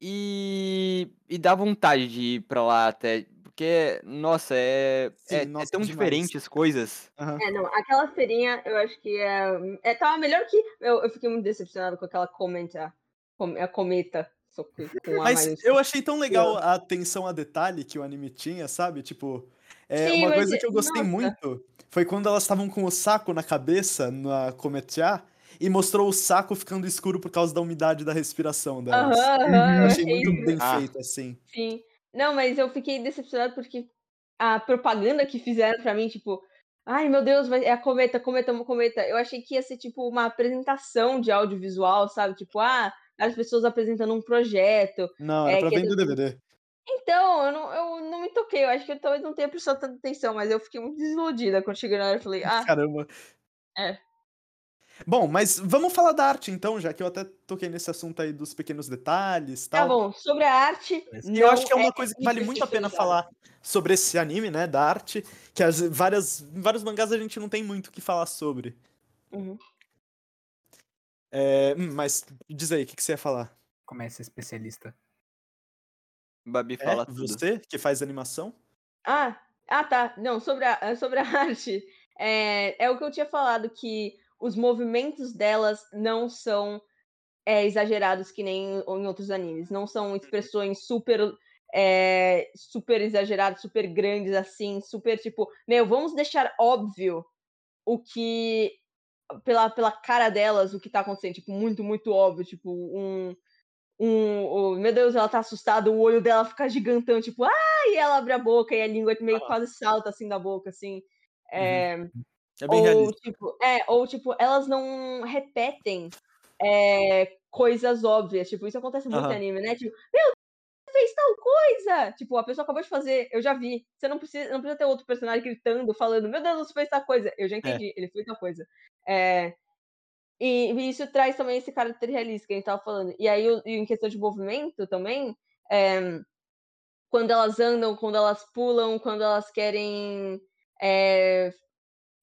D: E, e dá vontade de ir pra lá até. porque, nossa, é,
B: Sim,
D: é, é
B: nossa,
D: tão
B: demais.
D: diferente as coisas.
B: Aham.
A: É, não, aquela feirinha eu acho que é, é tava melhor que. Eu, eu fiquei muito decepcionado com aquela comenta. com- A cometa. Só que com a
B: Mas eu achei tão legal a atenção a detalhe que o anime tinha, sabe? Tipo, é,
A: Sim,
B: uma coisa
A: é-
B: que eu gostei
A: nossa.
B: muito foi quando elas estavam com o saco na cabeça, na Cometia, e mostrou o saco ficando escuro por causa da umidade da respiração.
A: Aham, aham,
C: Uhum,
A: eu
B: achei muito
A: isso.
B: bem
D: Ah.
B: feito, assim.
A: Sim. Não, mas eu fiquei decepcionado porque a propaganda que fizeram pra mim, tipo, ai meu Deus, vai, é a cometa, cometa, cometa. Eu achei que ia ser tipo uma apresentação de audiovisual, sabe? Tipo, ah, as pessoas apresentando um projeto.
B: Não, era
A: É,
B: pra
A: que
B: vender o
A: assim,
B: DVD.
A: Então, eu não, eu não me toquei. Eu acho que eu talvez não tenha prestado tanta atenção, mas eu fiquei muito desiludida quando cheguei na hora. Eu falei, ah,
B: Caramba.
A: É.
B: Bom, mas vamos falar da arte então, já que eu até toquei nesse assunto aí dos pequenos detalhes e
A: tá
B: tal.
A: bom. Sobre a arte,
B: E eu acho que é uma coisa que vale muito a pena falar sobre esse anime, né, da arte, que as várias, em vários mangás a gente não tem muito o que falar sobre.
A: Uhum.
B: É, hum, mas diz aí, o que, que você ia falar?
C: Começa especialista.
D: Babi
B: É,
D: fala tudo.
B: você que faz animação?
A: Ah, ah, tá. Não, sobre a, sobre a arte. É, é o que eu tinha falado, que os movimentos delas não são é, exagerados que nem em outros animes. Não são expressões super, é, super exageradas, super grandes, assim, super tipo, meu, vamos deixar óbvio o que. Pela, pela cara delas, o que tá acontecendo. Tipo, muito, muito óbvio. Tipo, um. Um, o- meu Deus, ela tá assustada, o olho dela fica gigantão, tipo, ah, e ela abre a boca e a língua meio quase salta assim da boca, assim. É,
B: É bem
A: ou,
B: realista.
A: tipo, é, ou tipo, elas não repetem é, coisas óbvias. Tipo, isso acontece muito
B: Aham.
A: em anime, né? Tipo, meu, você fez tal coisa! Tipo, a pessoa acabou de fazer, eu já vi. Você não precisa, não precisa ter outro personagem gritando, falando, meu Deus, você fez tal coisa. Eu já entendi, ele fez tal coisa. É, e, e isso traz também esse caráter realista que a gente tava falando. E aí, o- e em questão de movimento também, é, quando elas andam, quando elas pulam, quando elas querem.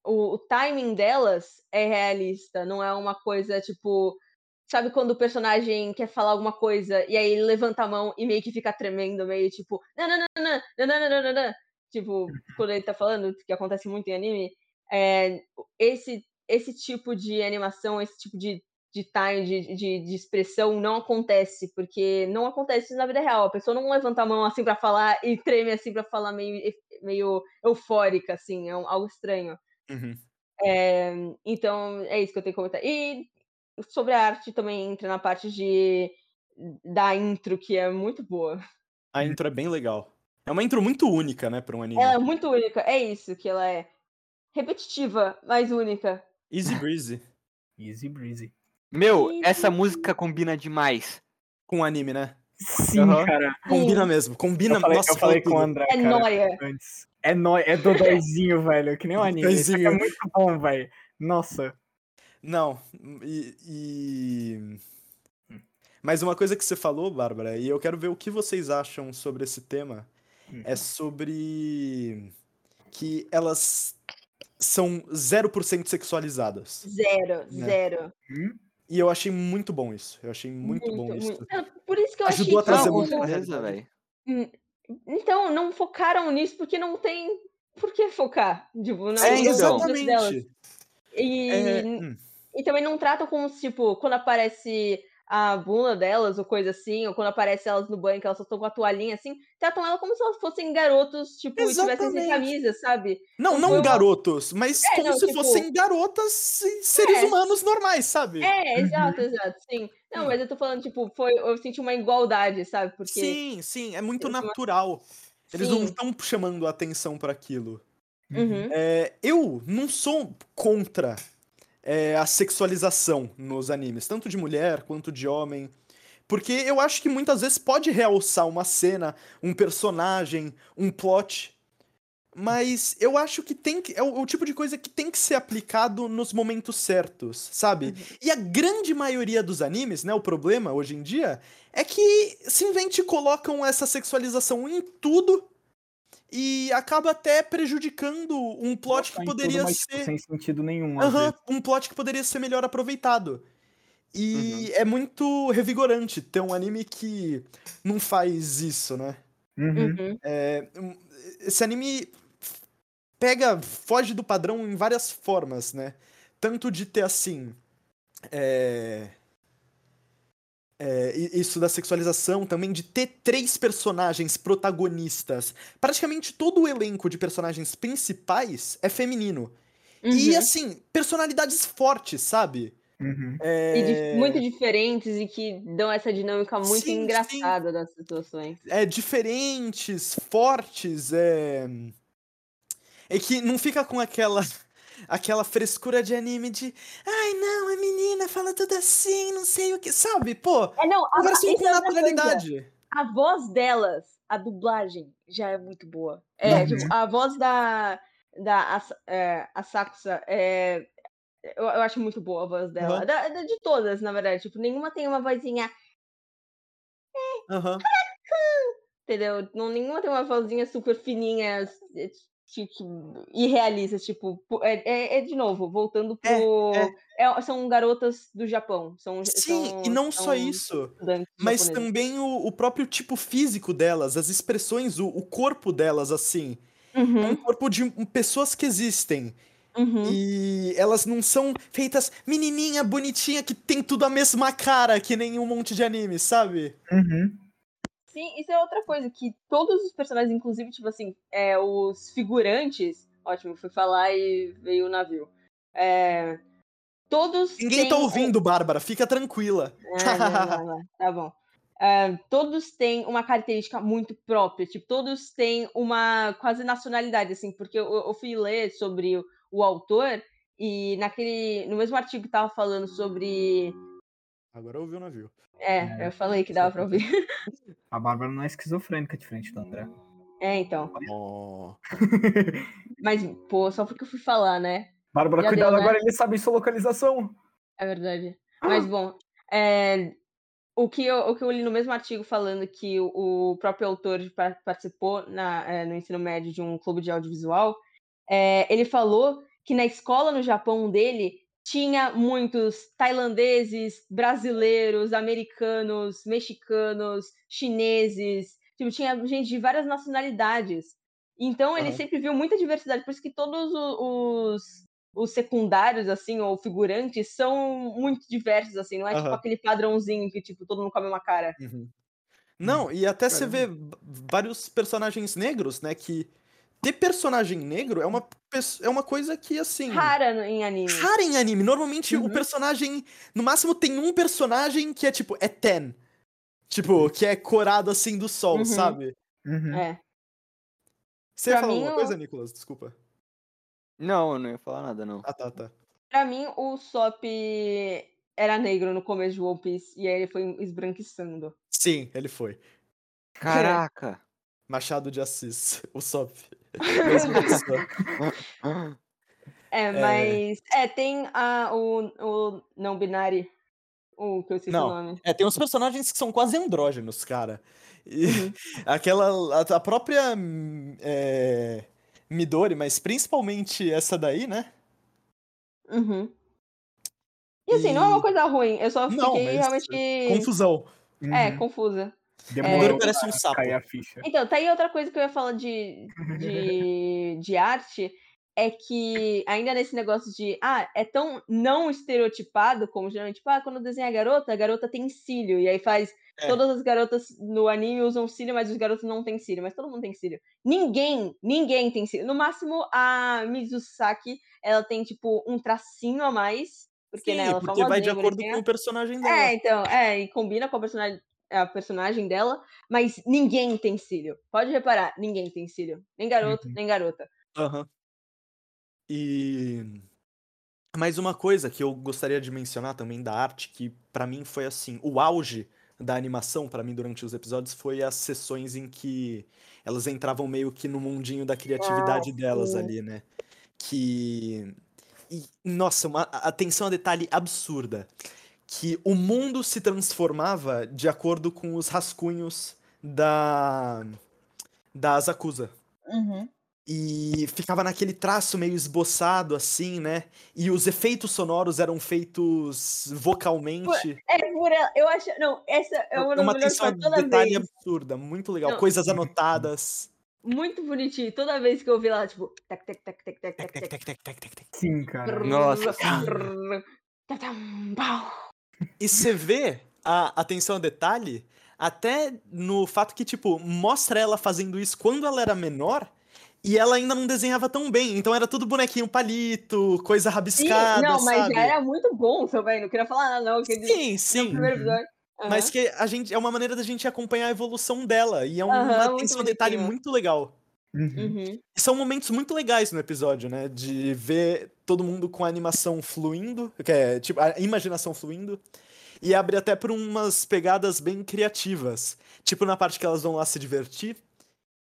A: O, o timing delas é realista, não é uma coisa tipo. Sabe quando o personagem quer falar alguma coisa e aí ele levanta a mão e meio que fica tremendo, meio tipo. Não, não, não, não, não, não, não, não, não, não. Tipo, quando ele tá falando, que acontece muito em anime, é, esse, esse tipo de animação, esse tipo de, de time, de, de, de expressão não acontece, porque não acontece na vida real. A pessoa não levanta a mão assim pra falar e treme assim pra falar meio, meio eufórica, assim, é um- algo estranho.
B: Uhum.
A: É, então, é isso que eu tenho que comentar. E sobre a arte também entra na parte de da intro, que é muito boa.
B: A intro é bem legal. É uma intro muito única, né, pra um anime.
A: Ela é muito única, é isso que ela é. Repetitiva, mas única.
B: Easy Breezy.
C: Easy breezy.
D: Meu,
A: Ih,
D: essa música combina demais.
B: Com o anime, né?
C: Sim,
D: Aham.
C: cara.
B: Combina mesmo, combina.
C: Eu falei,
B: Nossa,
C: eu falei com o. André,
A: É
C: cara,
A: nóia.
C: antes. É nóia, é dodóizinho, velho. Que nem o anime. Isso é muito bom, velho. Nossa.
B: Não, e, e- Mas uma coisa que você falou, Bárbara, e eu quero ver o que vocês acham sobre esse tema,
C: Hum.
B: é sobre que elas são 0% sexualizadas.
A: Zero,
B: Né.
A: zero.
C: Hum?
B: E eu achei muito bom isso. Eu achei muito, bom isso.
A: muito. É, Por isso que eu
B: Ajudou a
A: achei
B: trazer
A: que.
B: muito realidade.
D: velho.
A: Então, não focaram nisso porque não tem por que focar. Tipo, não,
D: É,
A: gosto delas.
B: Exatamente.
A: E,
B: É, hum.
A: e também não tratam como, tipo, quando aparece a bunda delas ou coisa assim, ou quando aparece elas no banho, que elas só estão com a toalhinha assim, tratam ela como se elas fossem garotos, tipo, e estivessem sem
B: Exatamente.
A: camisa, sabe?
B: Não,
A: Não
B: não
A: uma-
B: garotos, mas
A: É,
B: como
A: não,
B: se
A: tipo-
B: fossem garotas e seres
A: É.
B: humanos normais, sabe?
A: É,
C: Uhum.
A: exato, exato, sim. Não,
B: Hum.
A: mas eu tô falando, tipo, foi, eu senti uma igualdade, sabe? Porque.
B: Sim, sim, é muito
A: não-
B: natural. Eles não
A: Sim.
B: estão chamando a atenção para aquilo.
A: Uhum.
B: É, eu não sou contra é, a sexualização nos animes, tanto de mulher quanto de homem. Porque eu acho que muitas vezes pode realçar uma cena, um personagem, um plot. Mas eu acho que tem que. É o, o tipo de coisa que tem que ser aplicado nos momentos certos, sabe? E a grande maioria dos animes, né? O problema hoje em dia é que simplesmente colocam essa sexualização em tudo e acaba até prejudicando um plot que poderia
C: tipo,
B: ser.
C: Sem sentido nenhum. vezes.
B: um plot que poderia ser melhor aproveitado. E é muito revigorante ter um anime que não faz isso, né?
C: Uhum.
A: Uhum.
B: É, esse anime pega, foge do padrão em várias formas, né? Tanto de ter assim. É, é, isso da sexualização também, de ter três personagens protagonistas. Praticamente todo o elenco de personagens principais é feminino. E
A: Uhum.
B: assim, personalidades fortes, sabe?
C: Uhum.
B: É,
A: E muito diferentes e que dão essa dinâmica muito
B: Sim, sim.
A: engraçada das situações.
B: é, diferentes, fortes, é. É que não fica com aquela. Aquela frescura de anime de. Ai, não, a menina fala tudo assim, não sei o que. Sabe? Pô,
A: É, não, a,
B: conversam
A: isso
B: com
A: é
B: naturalidade.
A: A voz delas, a dublagem, já é muito boa. É,
C: Uhum.
A: tipo, a voz da, da As- é, Asakusa é. Eu, eu acho muito boa a voz dela.
B: Aham.
A: Da- da- de todas, na verdade. Tipo, nenhuma tem uma vozinha,
B: Aham.
A: entendeu? Não, nenhuma tem uma vozinha super fininha, é, tipo, irrealista. Tipo, é, é, é de novo, voltando
B: É,
A: pro. é, são garotas do Japão. São,
B: Sim,
A: são-
B: e não só
A: são
B: isso.
A: estudantes
B: Mas
A: japoneses.
B: também o, o próprio tipo físico delas, as expressões, o, o corpo delas, assim. É um
A: Uhum,
B: corpo de um- pessoas que existem.
A: uhum.
B: E elas não são feitas menininha, bonitinha, que tem tudo a mesma cara, que nem um monte de anime, sabe?
C: Uhum.
A: Sim, isso é outra coisa, que todos os personagens, inclusive, tipo assim, é, os figurantes. Ótimo, fui falar e veio o navio. É, todos.
B: Ninguém
A: têm
B: tá ouvindo, Bárbara, fica tranquila.
A: Ah, não, não, não, tá bom. É, todos têm uma característica muito própria, tipo, todos têm uma quase nacionalidade, assim, porque eu, eu fui ler sobre o, o autor e naquele. No mesmo artigo que tava falando sobre.
B: Agora ouviu o navio.
A: É, eu falei que dava pra ouvir.
C: A Bárbara não é esquizofrênica diferente do André.
A: É, então.
B: Oh.
A: Mas, pô, só porque eu fui falar, né?
C: Bárbara,
A: Já
C: cuidado
A: deu, né?
C: agora, ele sabe sua localização.
A: É verdade. Mas, bom, é, o, que eu, o que eu li no mesmo artigo falando que o, o próprio autor pa- participou na, é, no ensino médio de um clube de audiovisual, é, ele falou que na escola no Japão dele tinha muitos tailandeses, brasileiros, americanos, mexicanos, chineses, tipo, tinha gente de várias nacionalidades. Então ele
B: Aham.
A: sempre viu muita diversidade, por isso que todos os, os secundários, assim, ou figurantes, são muito diversos, assim, não é tipo
B: Aham.
A: aquele padrãozinho que, tipo, todo mundo come uma cara.
B: Uhum. Não, e até você
C: Caramba.
B: vê v- vários personagens negros, né? Que ter personagem negro é uma, é uma coisa que, assim.
A: Rara em anime.
B: rara em anime. Normalmente o
A: Uhum.
B: personagem. No máximo tem um personagem que é tipo. É Ten. Tipo, que é corado assim do sol,
A: Uhum.
B: sabe?
C: Uhum.
A: É.
B: Você ia
A: Pra
B: falar
A: mim,
B: alguma
A: o-
B: coisa, Nicolas? Desculpa.
D: Não, eu não ia falar nada, não.
B: Ah, tá, tá.
A: Pra mim, o Sop era negro no começo de One Piece, e aí ele foi esbranquiçando.
B: Sim, ele foi.
D: Caraca!
B: Machado de Assis, o Sop. Pessoa.
A: É, mas. É, tem a, o, o não binário. O que eu esqueci
B: Não.
A: o nome.
B: É, tem uns personagens que são quase andrógenos, cara. E
A: Uhum.
B: aquela. A, a própria. é, Midori, mas principalmente essa daí, né?
A: Uhum. E assim, não é uma
B: E-
A: coisa ruim, eu só
B: Não,
A: fiquei
B: mas
A: realmente.
B: Confusão.
A: É,
C: Uhum.
A: confusa.
C: Demorou
B: Midori parece um sapo.
C: cair a ficha.
A: Então, tá aí outra coisa que eu ia falar de, de, de arte, é que ainda nesse negócio de, ah, é tão não estereotipado, como geralmente, tipo, ah, quando desenha a garota, a garota tem cílio, e aí faz,
B: É.
A: todas as garotas no anime usam cílio, mas os garotos não têm cílio, mas todo mundo tem cílio. Ninguém, ninguém tem cílio. No máximo, a Mizusaki, ela tem, tipo, um tracinho a mais, porque,
B: Sim,
A: né, ela é
B: porque vai de acordo com o personagem dela.
A: É, então, é, e combina com a personagem, a personagem dela, mas ninguém tem cílio. Pode reparar, ninguém tem cílio. Nem garoto,
C: Uhum.
A: nem garota.
B: Aham. E mais uma coisa que eu gostaria de mencionar também da arte, que pra mim foi assim, o auge da animação pra mim durante os episódios foi as sessões em que elas entravam meio que no mundinho da criatividade delas
A: sim.
B: ali, né? Que e, nossa, uma atenção a detalhe absurda, que o mundo se transformava de acordo com os rascunhos da da Asakusa. E ficava naquele traço meio esboçado, assim, né? E os efeitos sonoros eram feitos vocalmente.
A: É, por ela. Eu acho. Não, essa é uma
B: É uma atenção
A: partes toda
B: detalhe
A: vez.
B: absurda, muito legal.
A: Não.
B: Coisas anotadas.
A: Muito bonitinho. Toda vez que eu vi lá, tipo. Tac, tac, tac, tac, tac,
B: Tec,
A: tac,
B: tec,
A: tac.
B: tec, tec, tec, tec.
C: Sim, cara.
D: Nossa, sim.
B: E você vê a atenção a detalhe até no fato que, tipo, mostra ela fazendo isso quando ela era menor e ela ainda não desenhava tão bem. Então era tudo bonequinho palito, coisa
A: Sim,
B: rabiscada,
A: não, mas
B: sabe?
A: já era muito bom também. Não queria falar nada, não.
B: Sim, sim.
A: primeiro episódio.
B: Mas que a gente é uma maneira da gente acompanhar a evolução dela e é uma
A: muito
B: atenção a detalhe muito legal.
C: Uhum.
A: Uhum.
B: E são momentos muito legais no episódio, né? De ver todo mundo com a animação fluindo, que é tipo a imaginação fluindo, e abre até por umas pegadas bem criativas. Tipo na parte que elas vão lá se divertir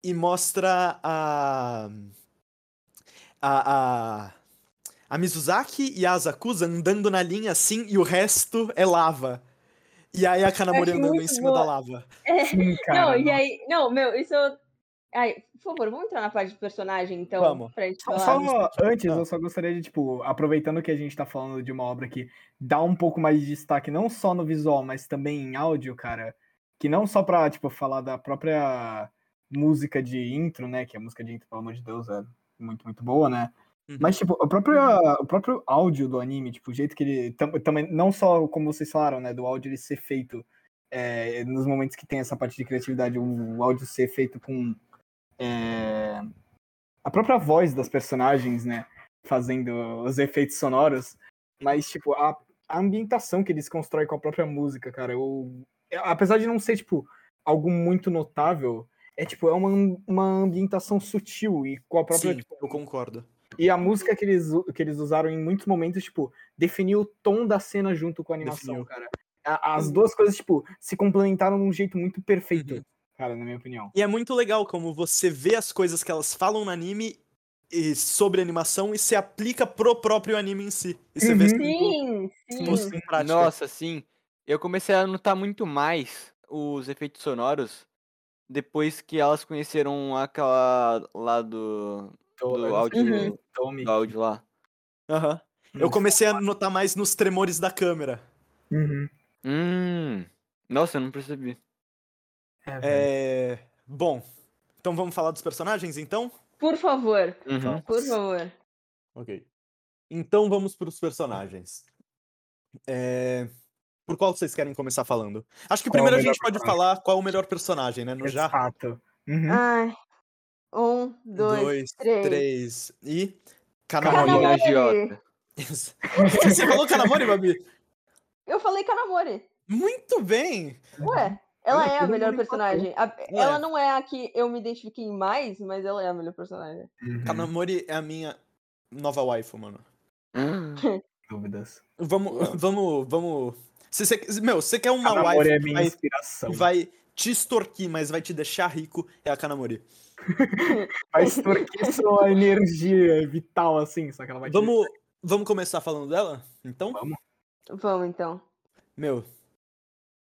B: e mostra a. A. A, a Mizuzaki e a Asakusa andando na linha assim e o resto é lava. E aí a Kanamori andando em cima
A: boa.
B: da lava.
A: É,
C: Sim, cara.
A: não, e
C: nossa.
A: aí. Não, meu, isso. Ai, por favor, vamos entrar na parte de personagem, então.
B: Vamos.
A: Pra gente
C: Só,
A: falar.
C: só antes,
B: Ah.
C: eu só gostaria de, tipo, aproveitando que a gente tá falando de uma obra que dá um pouco mais de destaque, não só no visual, mas também em áudio, cara. Que não só pra, tipo, falar da própria música de intro, né? Que a música de intro, pelo amor de Deus, é muito, muito boa, né?
B: Uhum.
C: Mas, tipo, o próprio, o próprio áudio do anime, tipo, o jeito que ele. tam- Também, não só como vocês falaram, né? Do áudio ele ser feito é, nos momentos que tem essa parte de criatividade, o áudio ser feito com. É, a própria voz das personagens, né? Fazendo os efeitos sonoros. Mas, tipo, a, a ambientação que eles constroem com a própria música, cara, eu. Apesar de não ser, tipo, algo muito notável, é tipo, é uma, uma ambientação sutil e com a própria.
B: Sim,
C: tipo,
B: eu concordo.
C: e a música que eles, que eles usaram em muitos momentos, tipo, definiu o tom da cena junto com a animação,
B: Definiu.
C: cara. As duas coisas, tipo, se complementaram de um jeito muito perfeito,
B: Uhum.
C: Cara, na minha opinião.
B: E é muito legal como você vê as coisas que elas falam no anime e sobre animação e se aplica pro próprio anime em si. E você vê
C: Uhum.
B: sendo
A: Sim, sim.
B: em prática.
D: Nossa, sim. Eu comecei a notar muito mais os efeitos sonoros depois que elas conheceram aquela lá do, do
C: eu
D: áudio,
A: Uhum.
D: Do áudio lá.
B: Aham. Eu comecei a notar mais nos tremores da câmera.
C: Uhum.
D: Hum. Nossa, eu não percebi.
C: É.
B: É. Bom, então vamos falar dos personagens então?
A: Por favor,
D: Uhum.
A: por favor.
B: Ok. Então vamos pros personagens. É... Por qual vocês querem começar falando? Acho que
C: Qual é
B: primeiro a gente pode
C: personagem?
B: falar qual é o melhor personagem, né? No já.
C: Exato. Uhum.
A: Ai. Um, dois,
B: Dois,
A: três.
B: três. E.
A: Kanamori.
D: Agiota.
B: Isso. Você falou Kanamori, Babi?
A: Eu falei Kanamori.
B: Muito bem!
A: Ué, ela é a melhor personagem. A-
B: É.
A: Ela não é a que eu me identifiquei mais, mas ela é a melhor personagem.
C: Uhum.
B: Kanamori é a minha nova waifu, mano.
D: Hum.
C: Dúvidas.
B: Vamos, vamos, vamos. Se você, meu, você quer uma
C: Kanamori
B: waifu
C: é
B: que
C: minha
B: vai,
C: inspiração.
B: vai te extorquir, mas vai te deixar rico, é a Kanamori.
C: Vai extorquir sua energia vital, assim, só que ela vai te
B: Vamos, vamos começar falando dela? Então?
C: Vamos.
A: Vamos então.
B: Meu,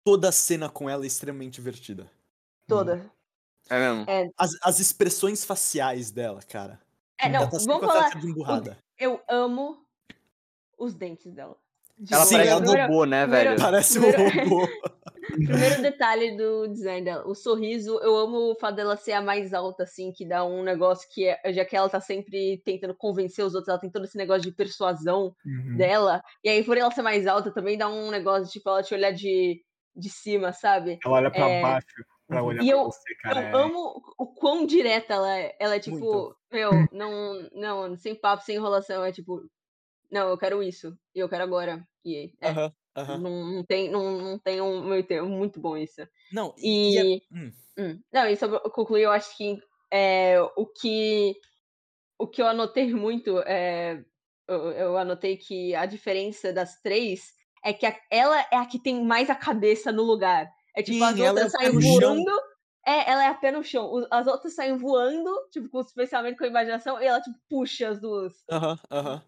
B: toda a cena com ela é extremamente divertida.
A: Toda.
D: É mesmo?
B: As, as expressões faciais dela, cara.
A: É, não,
B: ela tá
A: vamos falar.
B: emburrada.
A: Eu amo os dentes dela. De
D: Ela
B: Sim,
D: parece
B: ela-
D: um robô, né,
A: primeiro-
D: velho?
B: Parece um
A: primeiro-
B: robô.
A: Primeiro detalhe do design dela, o sorriso, eu amo o fato dela ser a mais alta, assim, que dá um negócio que, é, já que ela tá sempre tentando convencer os outros, ela tem todo esse negócio de persuasão
C: Uhum.
A: dela, e aí por ela ser mais alta também dá um negócio de, tipo, ela te olhar de, de cima, sabe?
C: Ela olha pra
A: É.
C: baixo pra
B: Uhum.
C: olhar
A: E
C: pra
A: eu-
C: você, cara.
A: eu amo o quão direta ela é. Ela é tipo,
B: Muito.
A: meu, não, não, sem papo, sem enrolação, é tipo, não, eu quero isso, e eu quero agora. E é,
B: Aham, aham.
A: não, não tem, não, não tem um meio termo, muito bom isso.
B: Não, e, e é- hum,
A: hum, Não, e sobre concluir, eu acho que é, o que o que eu anotei muito é. Eu, eu anotei que a diferença das três é que a- ela é a que tem mais a cabeça no lugar. É tipo, as
B: Sim, ela é
A: outras saem voando. É, ela é a pé no chão. As outras saem voando, tipo, com os pensamentos, com a imaginação, e ela, tipo, puxa as duas.
B: aham, aham.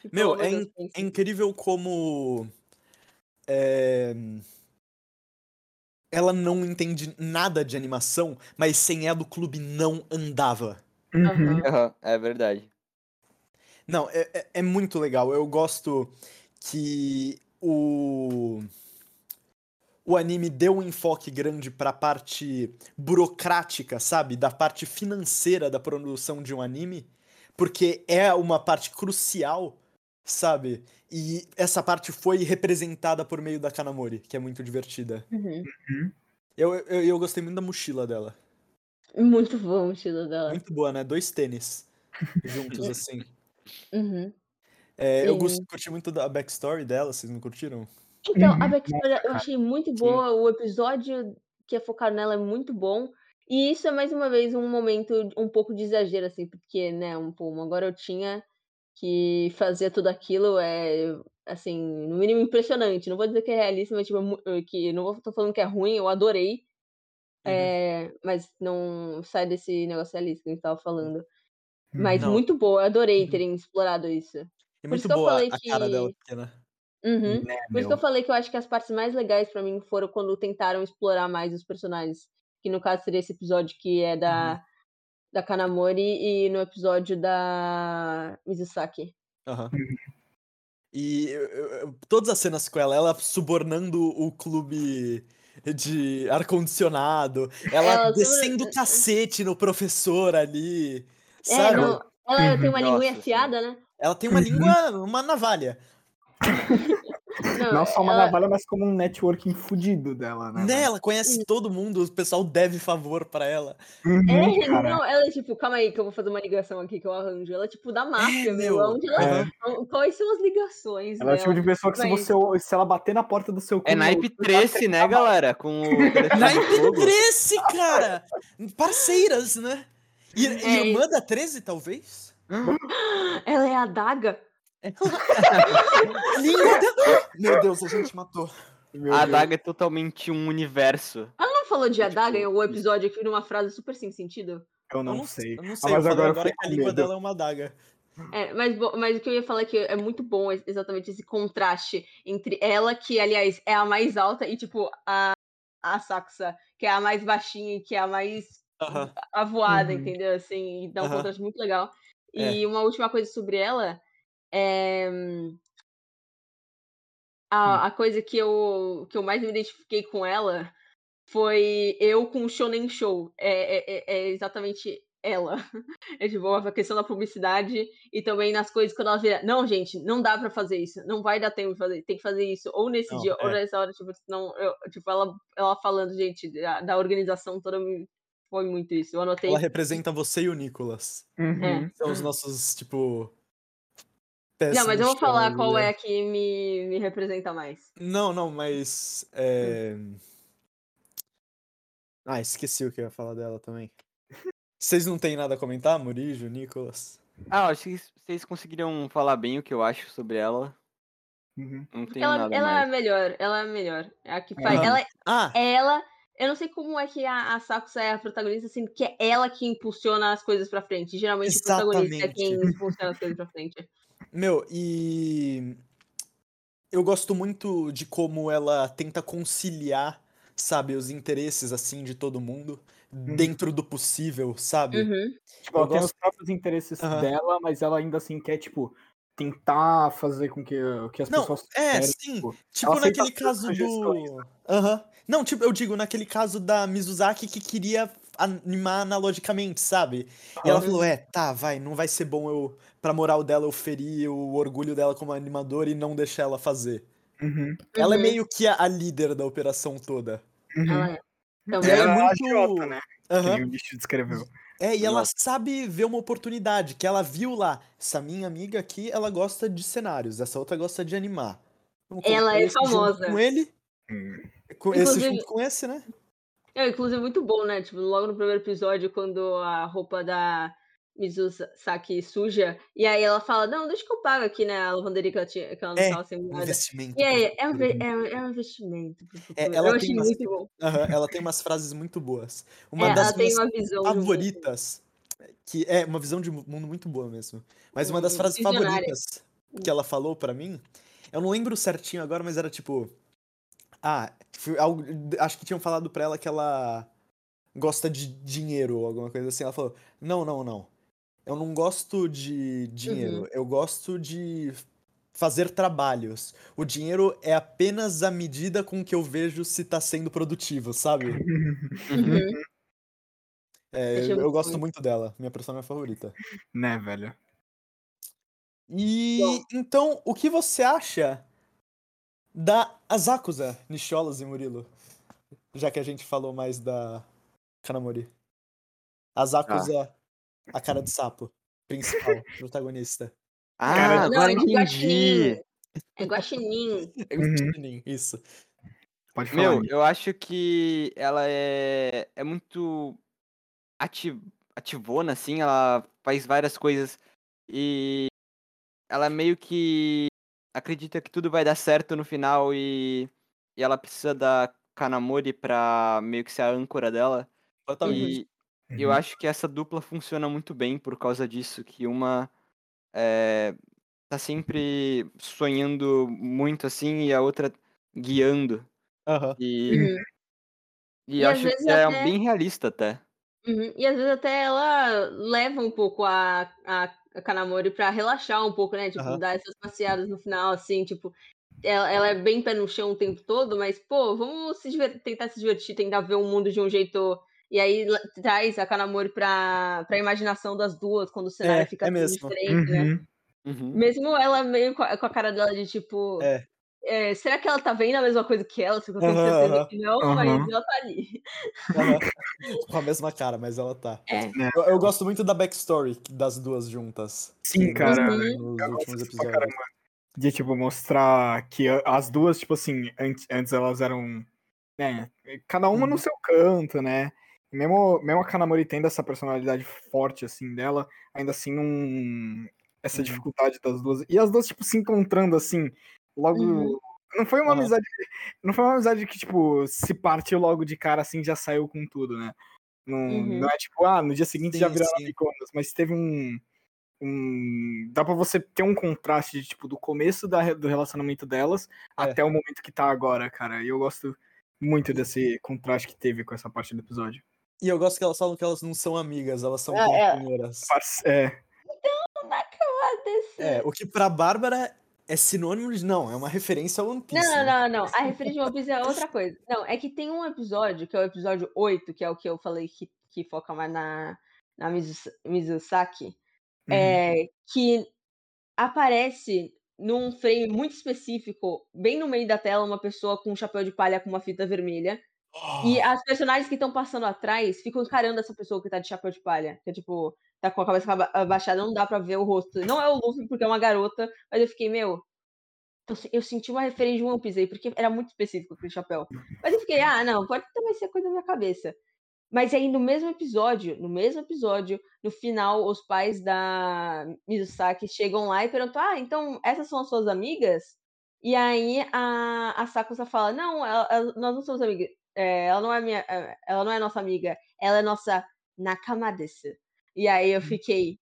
A: Tipo,
B: Meu, é,
A: Deus,
B: in- é incrível como. é, Ela não entende nada de animação, mas sem ela o clube não andava.
C: Uhum.
D: Aham, é verdade.
B: Não, é, é, é muito legal. Eu gosto que o. O anime deu um enfoque grande pra parte burocrática, sabe? Da parte financeira da produção de um anime. Porque é uma parte crucial, sabe? E essa parte foi representada por meio da Kanamori, que é muito divertida.
A: Uhum.
B: Eu, eu, eu gostei muito da mochila dela.
A: Muito bom o estilo dela.
B: Muito boa, né? Dois tênis juntos, assim.
A: Uhum.
B: É, eu curti muito da backstory dela, vocês não curtiram?
A: Então, a
C: Uhum.
A: backstory eu
C: cara.
A: achei muito boa, o episódio que é focado nela é muito bom. E isso é mais uma vez um momento um pouco de exagero, assim, porque, né, um, pô, uma garotinha que fazia tudo aquilo é, assim, no mínimo impressionante. Não vou dizer que é realista, mas tipo, é eh, que não vou, tô falando que é ruim, eu adorei.
B: Uhum.
A: É, mas não sai desse negócio realista que a gente tava falando. Mas
B: Não.
A: muito boa, eu adorei
B: Uhum.
A: terem explorado isso.
B: E
A: Por
B: muito
A: isso que eu
B: boa
A: falei
B: a cara
A: que-
B: dela pequena.
A: Uhum.
C: Né,
A: Por isso que eu falei que eu acho que as partes mais legais pra mim foram quando tentaram explorar mais os personagens. Que no caso seria esse episódio que é da, da Kanamori e no episódio da Mizusaki.
B: Aham.
C: Uhum.
B: E eu- eu- todas as cenas com ela, ela subornando o clube de ar-condicionado, ela
A: Ela
B: descendo o
A: sobre-
B: cacete no professor ali,
A: É,
B: sabe?
A: não, ela tem uma
D: Nossa,
A: linguinha afiada, né?
B: Ela tem uma
C: Uhum.
B: língua, uma navalha.
A: Não,
C: Não só uma
A: ela-
C: navalha, mas como um networking fudido dela, né?
B: Né? Ela conhece todo mundo, o pessoal deve favor pra ela.
C: Uhum,
A: É,
C: cara.
A: não, ela é tipo, calma aí que eu vou fazer uma ligação aqui que eu arranjo. Ela é tipo da máfia, meu.
B: meu.
A: Onde ela,
C: É.
A: Quais são as ligações
C: Ela é o tipo
A: dela?
C: de pessoa que se, você, se ela bater na porta do seu
D: É
C: cu,
D: naipe
C: você tá
D: 13, né, galera? Com
B: Naipe
D: fogo.
B: 13, cara! Parceiras, né? I-
A: É,
B: Irmã da 13, talvez?
A: Ela é a daga?
B: Língua dela. Meu Deus, a gente matou.
C: Meu
D: A adaga é totalmente um universo.
A: Ela não falou de adaga em
B: Tipo,
A: algum episódio aqui numa frase super sem sentido?
C: Eu
B: Eu
C: não, sei.
B: Eu não
C: Ah,
B: sei, eu
C: mas agora eu
B: agora
C: fiquei
B: que a língua
C: medo.
B: dela é uma adaga.
A: É, mas, mas o que eu ia falar é que é muito bom ex- exatamente esse contraste entre ela, que, aliás, é a mais alta, e, tipo, a, a Saxa, que é a mais baixinha e que é a mais
B: Aham.
A: avoada,
C: Uhum.
A: entendeu? Assim, dá um
B: Aham.
A: contraste muito legal.
B: É.
A: E uma última coisa sobre ela é. hum, A, a coisa que eu, que eu mais me identifiquei com ela foi eu com o Shonen Show. É, é, é- é exatamente ela. É tipo a questão da publicidade e também nas coisas quando ela vira. Não, gente, não dá pra fazer isso. Não vai dar tempo de fazer. Tem que fazer isso. Ou nesse
B: Não,
A: dia, ou
B: é.
A: nessa hora. Tipo, não, eu- tipo ela, ela falando, gente, da, da organização toda. me- Foi muito isso. Eu anotei.
B: Ela representa você e o Nicolas.
C: Uhum.
A: É.
B: São os nossos, tipo.
A: Não, mas eu vou falar qual é
B: é.
A: a que me, me representa mais.
B: Não, não, mas. É... Ah, esqueci o que eu ia falar dela também. Vocês não têm nada a comentar, Murijo, Nicolas?
D: Ah, acho que vocês conseguiriam falar bem o que eu acho sobre ela.
C: Uhum.
D: Não tenho
A: Ela,
D: nada
A: ela é a
D: mais.
A: melhor, ela é a melhor. É a que faz.
C: Aham.
A: Ela,
B: Ah,
A: é ela. Eu não sei como é que a, a Sakusa é a protagonista, assim, que é ela que impulsiona as coisas pra frente. Geralmente o protagonista é quem
B: Exatamente.
A: impulsiona as coisas pra frente.
B: meu, e. Eu gosto muito de como ela tenta conciliar, sabe, os interesses, assim, de todo mundo, dentro do possível, sabe?
A: Uhum.
C: Tipo, ela
B: Eu
C: tem
B: gosto-
C: os próprios interesses
B: Aham.
C: dela, mas ela ainda assim quer, tipo, tentar fazer com que, que as
B: Não,
C: pessoas.
B: é,
C: querem,
B: sim.
C: tipo,
B: Tipo naquele caso do. Aham. Não, tipo, eu digo naquele caso da Mizuzaki que queria animar analogicamente, sabe? E ela falou: é, tá, vai, não vai ser bom eu, pra moral dela, eu ferir o orgulho dela como animadora e não deixar ela fazer.
C: Uhum,
B: Ela é
A: Uhum.
B: meio que a, a líder da operação toda.
C: uhum.
A: Ela é.
B: Ela é
C: é
B: muito-
C: agiota, né? Que
B: Aham.
C: nem o Nish descreveu.
B: É, e ela
D: Nossa.
B: sabe ver uma oportunidade, que ela viu lá. Essa minha amiga aqui, ela gosta de cenários, essa outra gosta de animar. Vamos
A: Ela é famosa.
B: Com ele,
C: Hum.
B: com esse
A: Inclusive-
B: junto com esse, né?
A: É, inclusive, muito bom, né? Tipo, logo no primeiro episódio, quando a roupa da Mizusaki suja, e aí ela fala, não, deixa que eu pago aqui, né? A lavanderia que ela, tinha, que ela não
B: É,
A: tava sem moeda.
B: Investimento.
A: E aí, é um, ve- é, um- é um investimento.
B: É, ela
A: eu
B: tem
A: achei
B: umas-
A: muito bom.
B: Aham, ela tem umas frases muito boas. Uma
A: É,
B: das minhas
A: uma
B: favoritas, que é uma visão de mundo muito boa mesmo. Mas uma das
A: Hum,
B: frases favoritas que ela falou pra mim, eu não lembro certinho agora, mas era tipo, ah, algo, acho que tinham falado pra ela que ela gosta de dinheiro ou alguma coisa assim. Ela falou: "Não, não, não. Eu não gosto de dinheiro,
A: Uhum.
B: eu gosto de fazer trabalhos. O dinheiro é apenas a medida com que eu vejo se tá sendo produtivo, sabe?
A: Uhum.
B: É, eu, eu
A: muito
B: gosto muito dela, minha personagem favorita.
C: né, velho?
B: E
A: Bom.
B: então, o que você acha da Asakusa, Nicholas e Murilo? Já que a gente falou mais da Kanamori. Asakusa, a cara de sapo, principal, protagonista.
D: Ah,
C: Cara,
D: agora
A: Não, de
D: entendi.
A: guaxinim. É guaxinim.
B: É
C: Uhum.
B: Guaxinim, Isso.
C: Pode falar.
D: Meu, eu acho que ela é, é muito ati- ativona, assim, ela faz várias coisas e ela meio que acredita que tudo vai dar certo no final e, e ela precisa da Kanamori pra meio que ser a âncora dela. E eu
C: Uhum.
D: acho que essa dupla funciona muito bem por causa disso, que uma é, tá sempre sonhando muito assim e a outra guiando.
B: Aham.
D: E,
A: Uhum.
D: e
A: E
D: acho que é
A: até-
D: bem realista até.
A: Uhum. E às vezes até ela leva um pouco a, a, a Kanamori pra relaxar um pouco, né? Tipo,
B: Aham.
A: dar essas passeadas no final, assim, tipo. Ela, ela é bem pé no chão o tempo todo, mas, pô, vamos se diver- tentar se divertir, tentar ver o mundo de um jeito. E aí traz a Kanamori pra, pra imaginação das duas, quando o cenário
B: É,
A: fica
B: é
A: assim
B: mesmo.
A: diferente, né?
C: Uhum.
D: Uhum.
A: Mesmo ela meio com a, com a cara dela de tipo.
B: É.
A: é, será que ela tá vendo a mesma coisa que ela? Eu tenho
B: Aham,
A: certeza que não,
C: Aham.
A: mas ela tá ali.
B: Com a mesma cara, mas ela tá.
A: É.
B: Eu, eu gosto muito da backstory das duas juntas.
C: Sim, cara.
A: Uhum.
B: Nos
C: Eu
B: últimos episódios.
C: caramba de, tipo, mostrar que as duas, tipo assim, antes, antes elas eram, né, cada uma
B: Uhum.
C: no seu canto, né? Mesmo, mesmo a Kanamori tendo essa personalidade forte, assim, dela, ainda assim não... Essa
B: Uhum.
C: dificuldade das duas. E as duas, tipo, se encontrando, assim, logo...
A: Uhum.
C: Não foi uma
B: Aham.
C: amizade... Não foi uma amizade que, tipo, se partiu logo de cara, assim, já saiu com tudo, né? Não,
A: Uhum.
C: não é tipo, ah, no dia seguinte já
B: Sim,
C: viraram
B: sim.
C: amigonas, mas teve um, um- Dá pra você ter um contraste de, tipo, do começo da do relacionamento delas
B: É.
C: até o momento que tá agora, cara. E eu gosto muito desse contraste que teve com essa parte do episódio.
B: E eu gosto que elas falam que elas não são amigas, elas são
A: É, é.
B: companheiras.
C: Parce- É,
B: É, o que pra Bárbara é sinônimo de. Não, é uma referência ao One Piece.
A: Não,
B: né?
A: não, não, não. A referência de One Piece é outra coisa. Não, é que tem um episódio, que é o episódio 8, que é o que eu falei que, que foca mais na, na Mizu, Mizusaki,
C: uhum.
A: é, que aparece num frame muito específico, bem no meio da tela, uma pessoa com um chapéu de palha com uma fita vermelha. E as personagens que estão passando atrás ficam encarando essa pessoa que tá de chapéu de palha. Que é tipo, tá com a cabeça aba- abaixada, não dá pra ver o rosto. Não é o Luffy porque é uma garota, mas eu fiquei, meu. Eu senti uma referência de One Piece aí, porque era muito específico aquele chapéu. Mas eu fiquei, ah, não, pode também ser coisa da minha cabeça. Mas aí no mesmo episódio, no mesmo episódio, no final, os pais da Mizusaki chegam lá e perguntam: Ah, então essas são as suas amigas? E aí a, a Sakusa fala: Não, ela- ela- nós não somos amigas. É, ela não é minha, é, ela não é nossa amiga, ela é nossa nakama desu. E aí eu fiquei.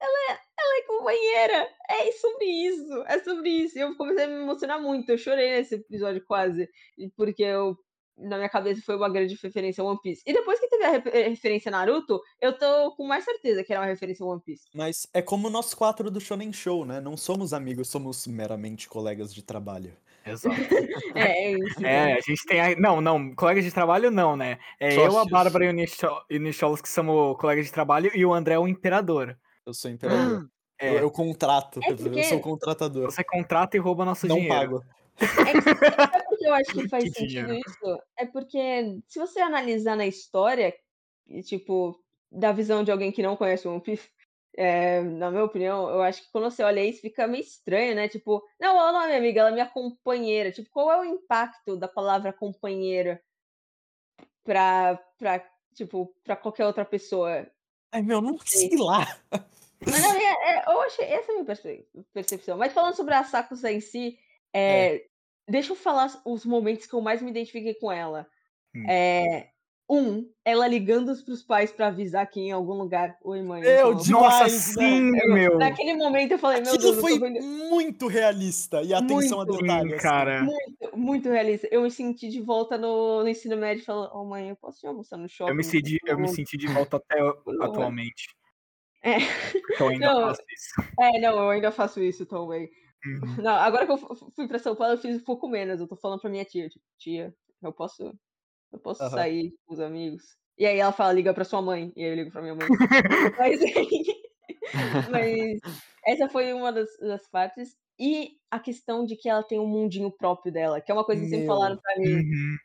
A: Ela é, ela é companheira! É sobre isso! É sobre isso! E eu comecei a me emocionar muito. Eu chorei nesse episódio quase. Porque eu, na minha cabeça foi uma grande referência a One Piece. E depois que teve a re- referência a Naruto, eu tô com mais certeza que era uma referência a One Piece.
B: Mas é como nós quatro do Shonen Show, né? Não somos amigos, somos meramente colegas de trabalho.
C: Exato.
A: É, é isso.
C: É, a gente tem. A... Não, não, colegas de trabalho não, né? É eu, a
D: Sócios.
C: Bárbara e o Nicho- e o Nicholas que somos colegas de trabalho e o André é o imperador.
B: Eu sou imperador.
C: É,
B: Eu, eu contrato,
A: É
B: eu
A: porque-
B: sou contratador.
C: você contrata e rouba nosso
B: Não
C: dinheiro.
B: pago.
A: É que, que eu acho que faz
C: Que
A: sentido
C: dinheiro.
A: isso? É porque se você analisar na história, e, tipo, da visão de alguém que não conhece o One Piece, é, na minha opinião, eu acho que quando você olha isso fica meio estranho, né? Tipo, não, ela não é minha amiga, ela é minha companheira. Tipo, qual é o impacto da palavra companheira pra, pra, tipo, pra qualquer outra pessoa?
B: Ai, meu, não
A: Sei.
B: sei lá.
A: Mas na minha, é, eu achei, essa é a minha perce- percepção. Mas falando sobre a Sakusa em si, é, deixa eu falar os momentos que eu mais me identifiquei com ela.
C: Hum.
A: É, um, ela ligando pros pais pra avisar que em algum lugar. Oi, mãe.
B: Meu,
A: então,
B: de-
C: Nossa,
B: Demais, né?
C: sim,
A: eu-
C: meu.
A: Naquele momento eu falei, meu
B: Aquilo
A: Deus, eu
B: foi
A: vendo
B: muito realista. E atenção a
A: Muito.
B: detalhes.
C: Sim, cara.
A: muito, muito realista. Eu me senti de volta no, no ensino médio falando, ô mãe, eu posso ir almoçar no shopping?
C: Eu me senti, eu me senti de volta até
A: favor?"
C: atualmente.
A: É.
C: Porque eu ainda
A: Não,
C: faço isso.
A: É, não, eu ainda faço isso também.
C: Uhum.
A: Não, agora que eu fu- fui pra São Paulo, eu fiz um pouco menos. Eu tô falando pra minha tia, tipo, tia, eu posso, eu posso
B: Aham.
A: sair com os amigos. E aí ela fala, liga pra sua mãe. E aí eu ligo pra minha mãe. Mas, mas essa foi uma das, das partes. E a questão de que ela tem um mundinho próprio dela, que é uma coisa que sempre
B: Meu.
A: falaram pra mim.
C: Uhum.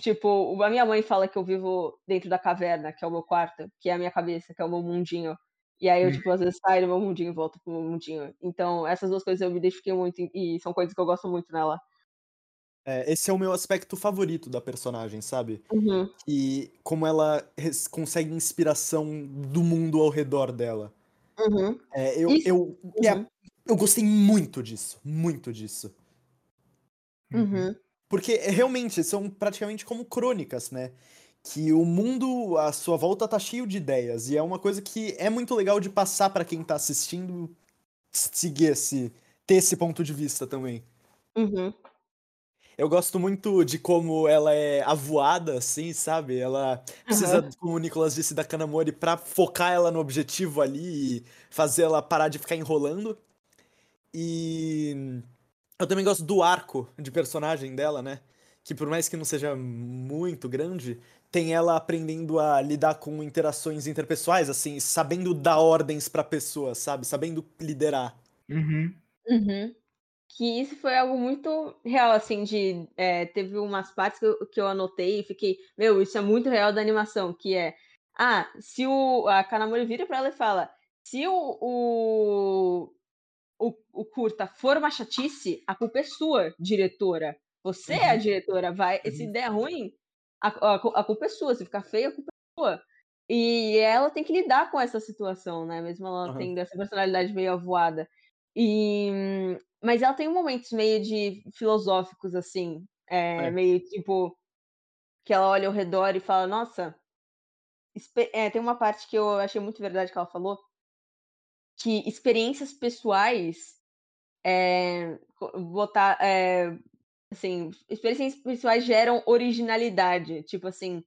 A: Tipo, a minha mãe fala que eu vivo dentro da caverna, que é o meu quarto, que é a minha cabeça, que é o meu mundinho. E aí eu,
C: Hum.
A: tipo, às vezes saio do meu mundinho e volto pro meu mundinho. Então, essas duas coisas eu me identifiquei muito e e são coisas que eu gosto muito nela.
B: É, esse é o meu aspecto favorito da personagem, sabe?
A: Uhum.
B: E como ela consegue inspiração do mundo ao redor dela.
A: Uhum.
B: É, eu,
A: Isso-
B: eu, é,
A: Uhum.
B: eu gostei muito disso, muito disso.
A: Uhum.
B: Porque é, realmente são praticamente como crônicas, né? Que o mundo à sua volta tá cheio de ideias. E é uma coisa que é muito legal de passar pra quem tá assistindo seguir esse. ter esse ponto de vista também.
A: Uhum.
B: Eu gosto muito de como ela é avoada, assim, sabe? Ela precisa,
A: Aham.
B: como o Nicolas disse, da Kanamori pra focar ela no objetivo ali e fazer ela parar de ficar enrolando. E eu também gosto do arco de personagem dela, né? Que por mais que não seja muito grande, tem ela aprendendo a lidar com interações interpessoais, assim, sabendo dar ordens pra pessoa, sabe? Sabendo liderar.
C: Uhum.
A: Uhum. Que isso foi algo muito real, assim, de. é, teve umas partes que eu, que eu anotei e fiquei, meu, isso é muito real da animação, que é. Ah, se o. A Kanamori vira pra ela e fala: se o. O, o, o curta for uma chatice, a culpa é sua, diretora. Você é a
B: Uhum.
A: diretora, vai. Se
B: Uhum.
A: der ruim, a, a, a culpa é sua. Se ficar feio, a culpa é sua. E ela tem que lidar com essa situação, né? Mesmo ela
B: Aham.
A: tendo essa personalidade meio avoada. E, mas ela tem momentos meio de filosóficos, assim, é,
B: É.
A: meio tipo que ela olha ao redor e fala, nossa, é, tem uma parte que eu achei muito verdade que ela falou, que experiências pessoais é, botar, é, assim, experiências pessoais geram originalidade, tipo assim,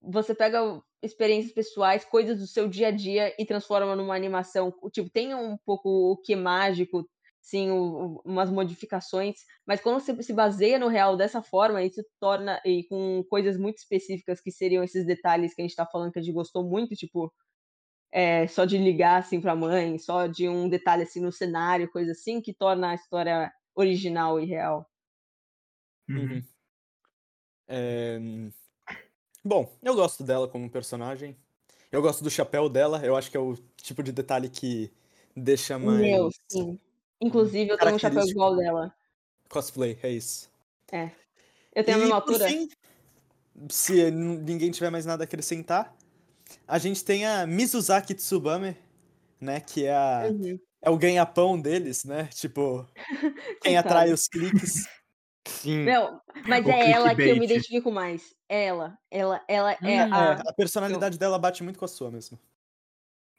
A: você pega experiências pessoais, coisas do seu dia a dia e transforma numa animação. Tipo, tem um pouco o que mágico, sim, o- umas modificações, mas quando você se baseia no real dessa forma, isso torna, e com coisas muito específicas que seriam esses detalhes que a gente tá falando que a gente gostou muito, tipo, é, só de ligar assim pra mãe, só de um detalhe assim no cenário, coisa assim, que torna a história original e real.
C: Uhum.
B: Uhum. É, Bom, eu gosto dela como personagem. Eu gosto do chapéu dela. Eu acho que é o tipo de detalhe que deixa mais
A: Meu, sim. Inclusive, eu tenho um chapéu igual dela.
B: cosplay, é isso.
A: É. Eu tenho a
B: E
A: mesma
B: por
A: altura?
B: fim, se n- ninguém tiver mais nada a acrescentar, a gente tem a Mizuzaki Tsubame, né? Que é, a,
A: Uhum.
B: é o ganha-pão deles, né? Tipo, quem atrai os cliques.
D: Sim.
A: Não, mas
C: O
A: é ela que eu me identifico mais. É ela. Ela, ela é
B: É,
A: a.
B: a personalidade dela bate muito com a sua mesmo.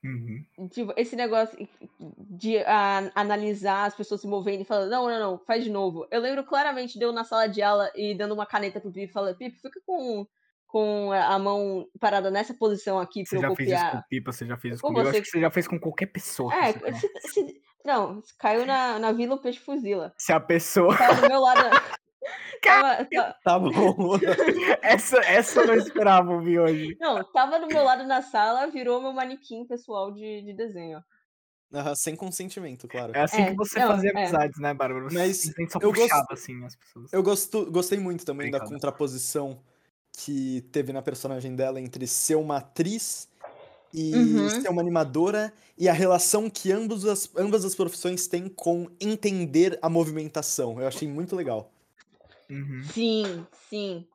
C: Uhum.
A: Tipo, esse negócio de a- analisar as pessoas se movendo e falando, não, não, não, faz de novo. Eu lembro claramente de eu na sala de aula e dando uma caneta pro Pipe e falando, Pipe, fica com, com a mão parada nessa posição aqui
C: Você
A: pra eu
C: já fez isso
A: copiar.
C: com Pipa, você já fez isso
A: Com
C: comigo. Eu
A: você-
C: acho que você já fez com qualquer pessoa.
A: É,
C: você
A: se, se- não, caiu na, na vila o peixe fuzila.
C: Se a pessoa.
A: Tava do meu lado. tava, ta-
B: Tá bom.
C: essa, essa eu não esperava ouvir hoje.
A: não, tava do meu lado na sala, virou meu manequim pessoal de, de desenho.
B: Aham, Sem consentimento, claro.
C: É assim
A: É,
C: que você
A: não,
C: fazia
A: é.
C: amizades, né, Bárbara? Você
B: Mas eu gosto-
C: puxava, assim, as pessoas.
B: Eu gosto, gostei muito também da contraposição que teve na personagem dela entre ser uma atriz e
A: Uhum.
B: ser uma animadora e a relação que ambos as, ambas as profissões têm com entender a movimentação. Eu achei muito legal.
C: Uhum.
A: Sim, sim.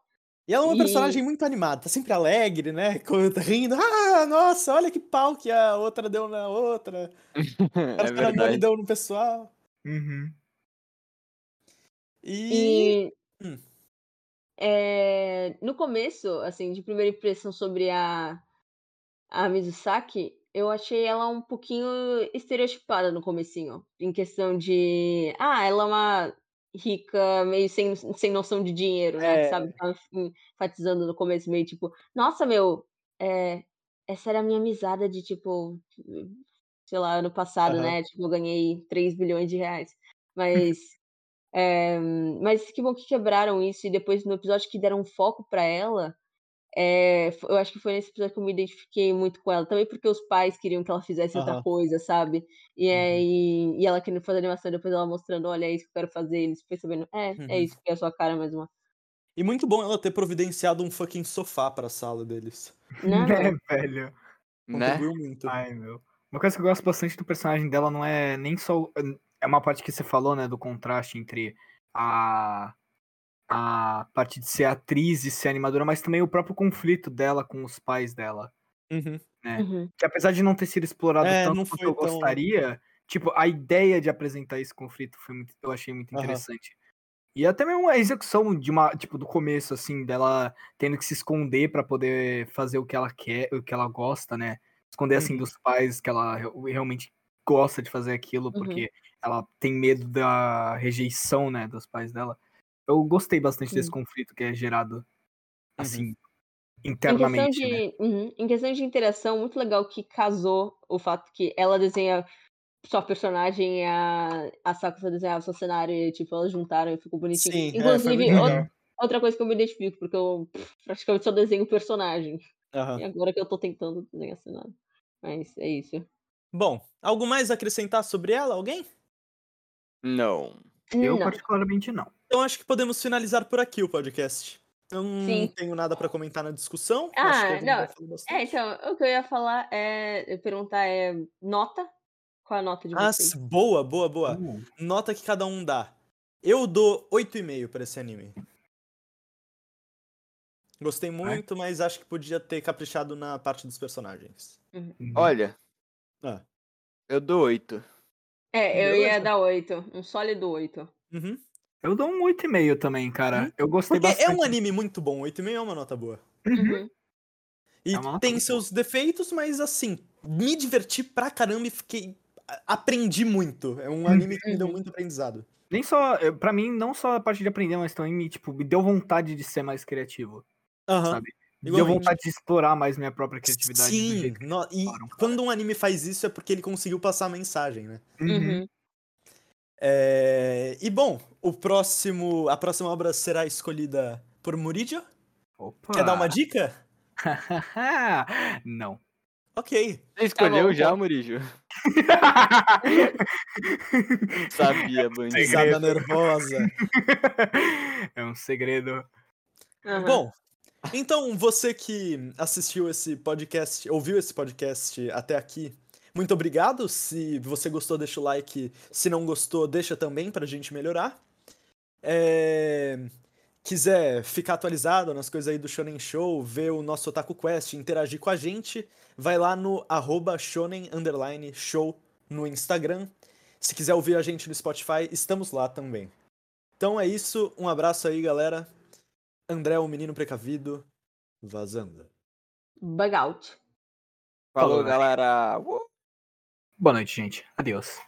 B: E ela é uma
A: E-
B: personagem muito animada, tá sempre alegre, né? co- Rindo. Ah, nossa, olha que pau que a outra deu na outra.
D: é
B: A
D: verdade.
B: deu no pessoal.
C: Uhum.
B: E.
A: E
B: Hum.
A: é, no começo, assim, de primeira impressão sobre a, a Mizusaki, eu achei ela um pouquinho estereotipada no comecinho, em questão de, ah, ela é uma rica meio sem, sem noção de dinheiro, né?
B: É.
A: Sabe? Tava enfatizando no começo, meio tipo, nossa, meu, é, essa era a minha amizade de tipo sei lá, ano passado,
B: Aham.
A: né? Tipo, eu ganhei 3 bilhões de reais. Mas. é, mas que bom que quebraram isso, e depois no episódio que deram foco pra ela. É, eu acho que foi nesse episódio que eu me identifiquei muito com ela. Também porque os pais queriam que ela fizesse outra
B: Aham.
A: coisa, sabe? E
B: Uhum.
A: aí. E ela querendo fazer animação, depois ela mostrando, olha, é isso que eu quero fazer. Eles percebendo, é,
B: Uhum.
A: é isso que é a sua cara mesmo.
B: E muito bom ela ter providenciado um fucking sofá pra sala deles.
A: Não,
C: É,
A: não.
C: velho.
D: Né?
B: Contribuiu muito.
C: Ai, meu. Uma coisa que eu gosto bastante do personagem dela não é nem só. o- É uma parte que você falou, né? Do contraste entre a. A parte de ser atriz e ser animadora, mas também o próprio conflito dela com os pais dela.
B: Uhum.
A: Uhum.
C: Que apesar de não ter sido explorado
B: É,
C: tanto quanto eu
B: tão-
C: gostaria, tipo, a ideia de apresentar esse conflito foi muito, eu achei muito interessante. E até mesmo a execução de uma, tipo, do começo, assim, dela tendo que se esconder pra poder fazer o que ela quer, o que ela gosta, né? Esconder, assim,
B: Uhum.
C: dos pais que ela re- realmente gosta de fazer aquilo,
A: Uhum.
C: porque ela tem medo da rejeição, né, dos pais dela. Eu gostei bastante desse
A: Sim.
C: conflito que é gerado, assim,
A: Em questão,
C: internamente, né?
A: de, uhum, em questão de interação, muito legal que casou o fato que ela desenha sua personagem e a, a Sakura desenhava seu cenário e tipo, elas juntaram e ficou bonitinho.
B: Sim, é,
A: Inclusive,
B: muito
A: ou-
B: legal.
A: outra coisa que eu me identifico, porque eu praticamente só desenho personagem.
B: Aham.
A: E agora que eu tô tentando desenhar cenário. Mas é isso.
B: Bom, algo mais a acrescentar sobre ela? Alguém?
D: Não.
C: Eu,
A: Não.
C: particularmente, não.
B: Então acho que podemos finalizar por aqui o podcast. Eu não
A: Sim.
B: tenho nada pra comentar na discussão.
A: Ah, não. É, então, o que eu ia falar é eu perguntar é nota? Qual é a nota de
B: Ah,
A: vocês?
B: boa, boa, boa. Nota que cada um dá. Eu dou 8,5 pra esse anime. Gostei muito, mas acho que podia ter caprichado na parte dos personagens.
C: uhum.
D: Olha,
B: Ah.
D: eu dou oito.
A: É, eu ia dar 8. Um sólido 8.
B: Uhum.
C: Eu dou um 8,5 também, cara. Eu gostei
B: Porque
C: bastante.
B: é um anime muito bom, 8,5 é uma nota boa.
C: Uhum.
A: Uhum.
B: E
C: É nota
B: tem
C: muito
B: seus defeitos, mas assim, me diverti pra caramba e fiquei. Aprendi muito. É um anime que me deu
A: Uhum.
B: muito aprendizado.
C: Nem só, pra mim, não só a parte de aprender, mas também me, tipo, me deu vontade de ser mais criativo,
B: Aham.
C: sabe? Deu vontade de explorar mais minha própria criatividade.
B: Sim, no- e
C: cara.
B: quando um anime faz isso é porque ele conseguiu passar a mensagem, né?
C: Uhum.
A: Uhum.
B: É, E bom, o próximo, a próxima obra será escolhida por Muridio.
C: Opa!
B: Quer dar uma dica?
C: não.
B: Ok.
D: Você escolheu
A: bom,
D: já,
A: tá.
D: Murijo? Sabia, bandido.
B: Risada nervosa.
C: é um segredo.
A: Aham.
B: Bom, então você que assistiu esse podcast, ouviu esse podcast até aqui, muito obrigado. Se você gostou, deixa o like. Se não gostou, deixa também pra gente melhorar. É, Quiser ficar atualizado nas coisas aí do Shonen Show, ver o nosso Otaku Quest, interagir com a gente, vai lá no arroba shonen show no Instagram. Se quiser ouvir a gente no Spotify, estamos lá também. Então é isso, um abraço aí, galera. André, o menino precavido, vazando.
A: Bug out.
D: Falou,
C: Falou,
D: galera. Uh!
C: Boa noite, gente. Adeus.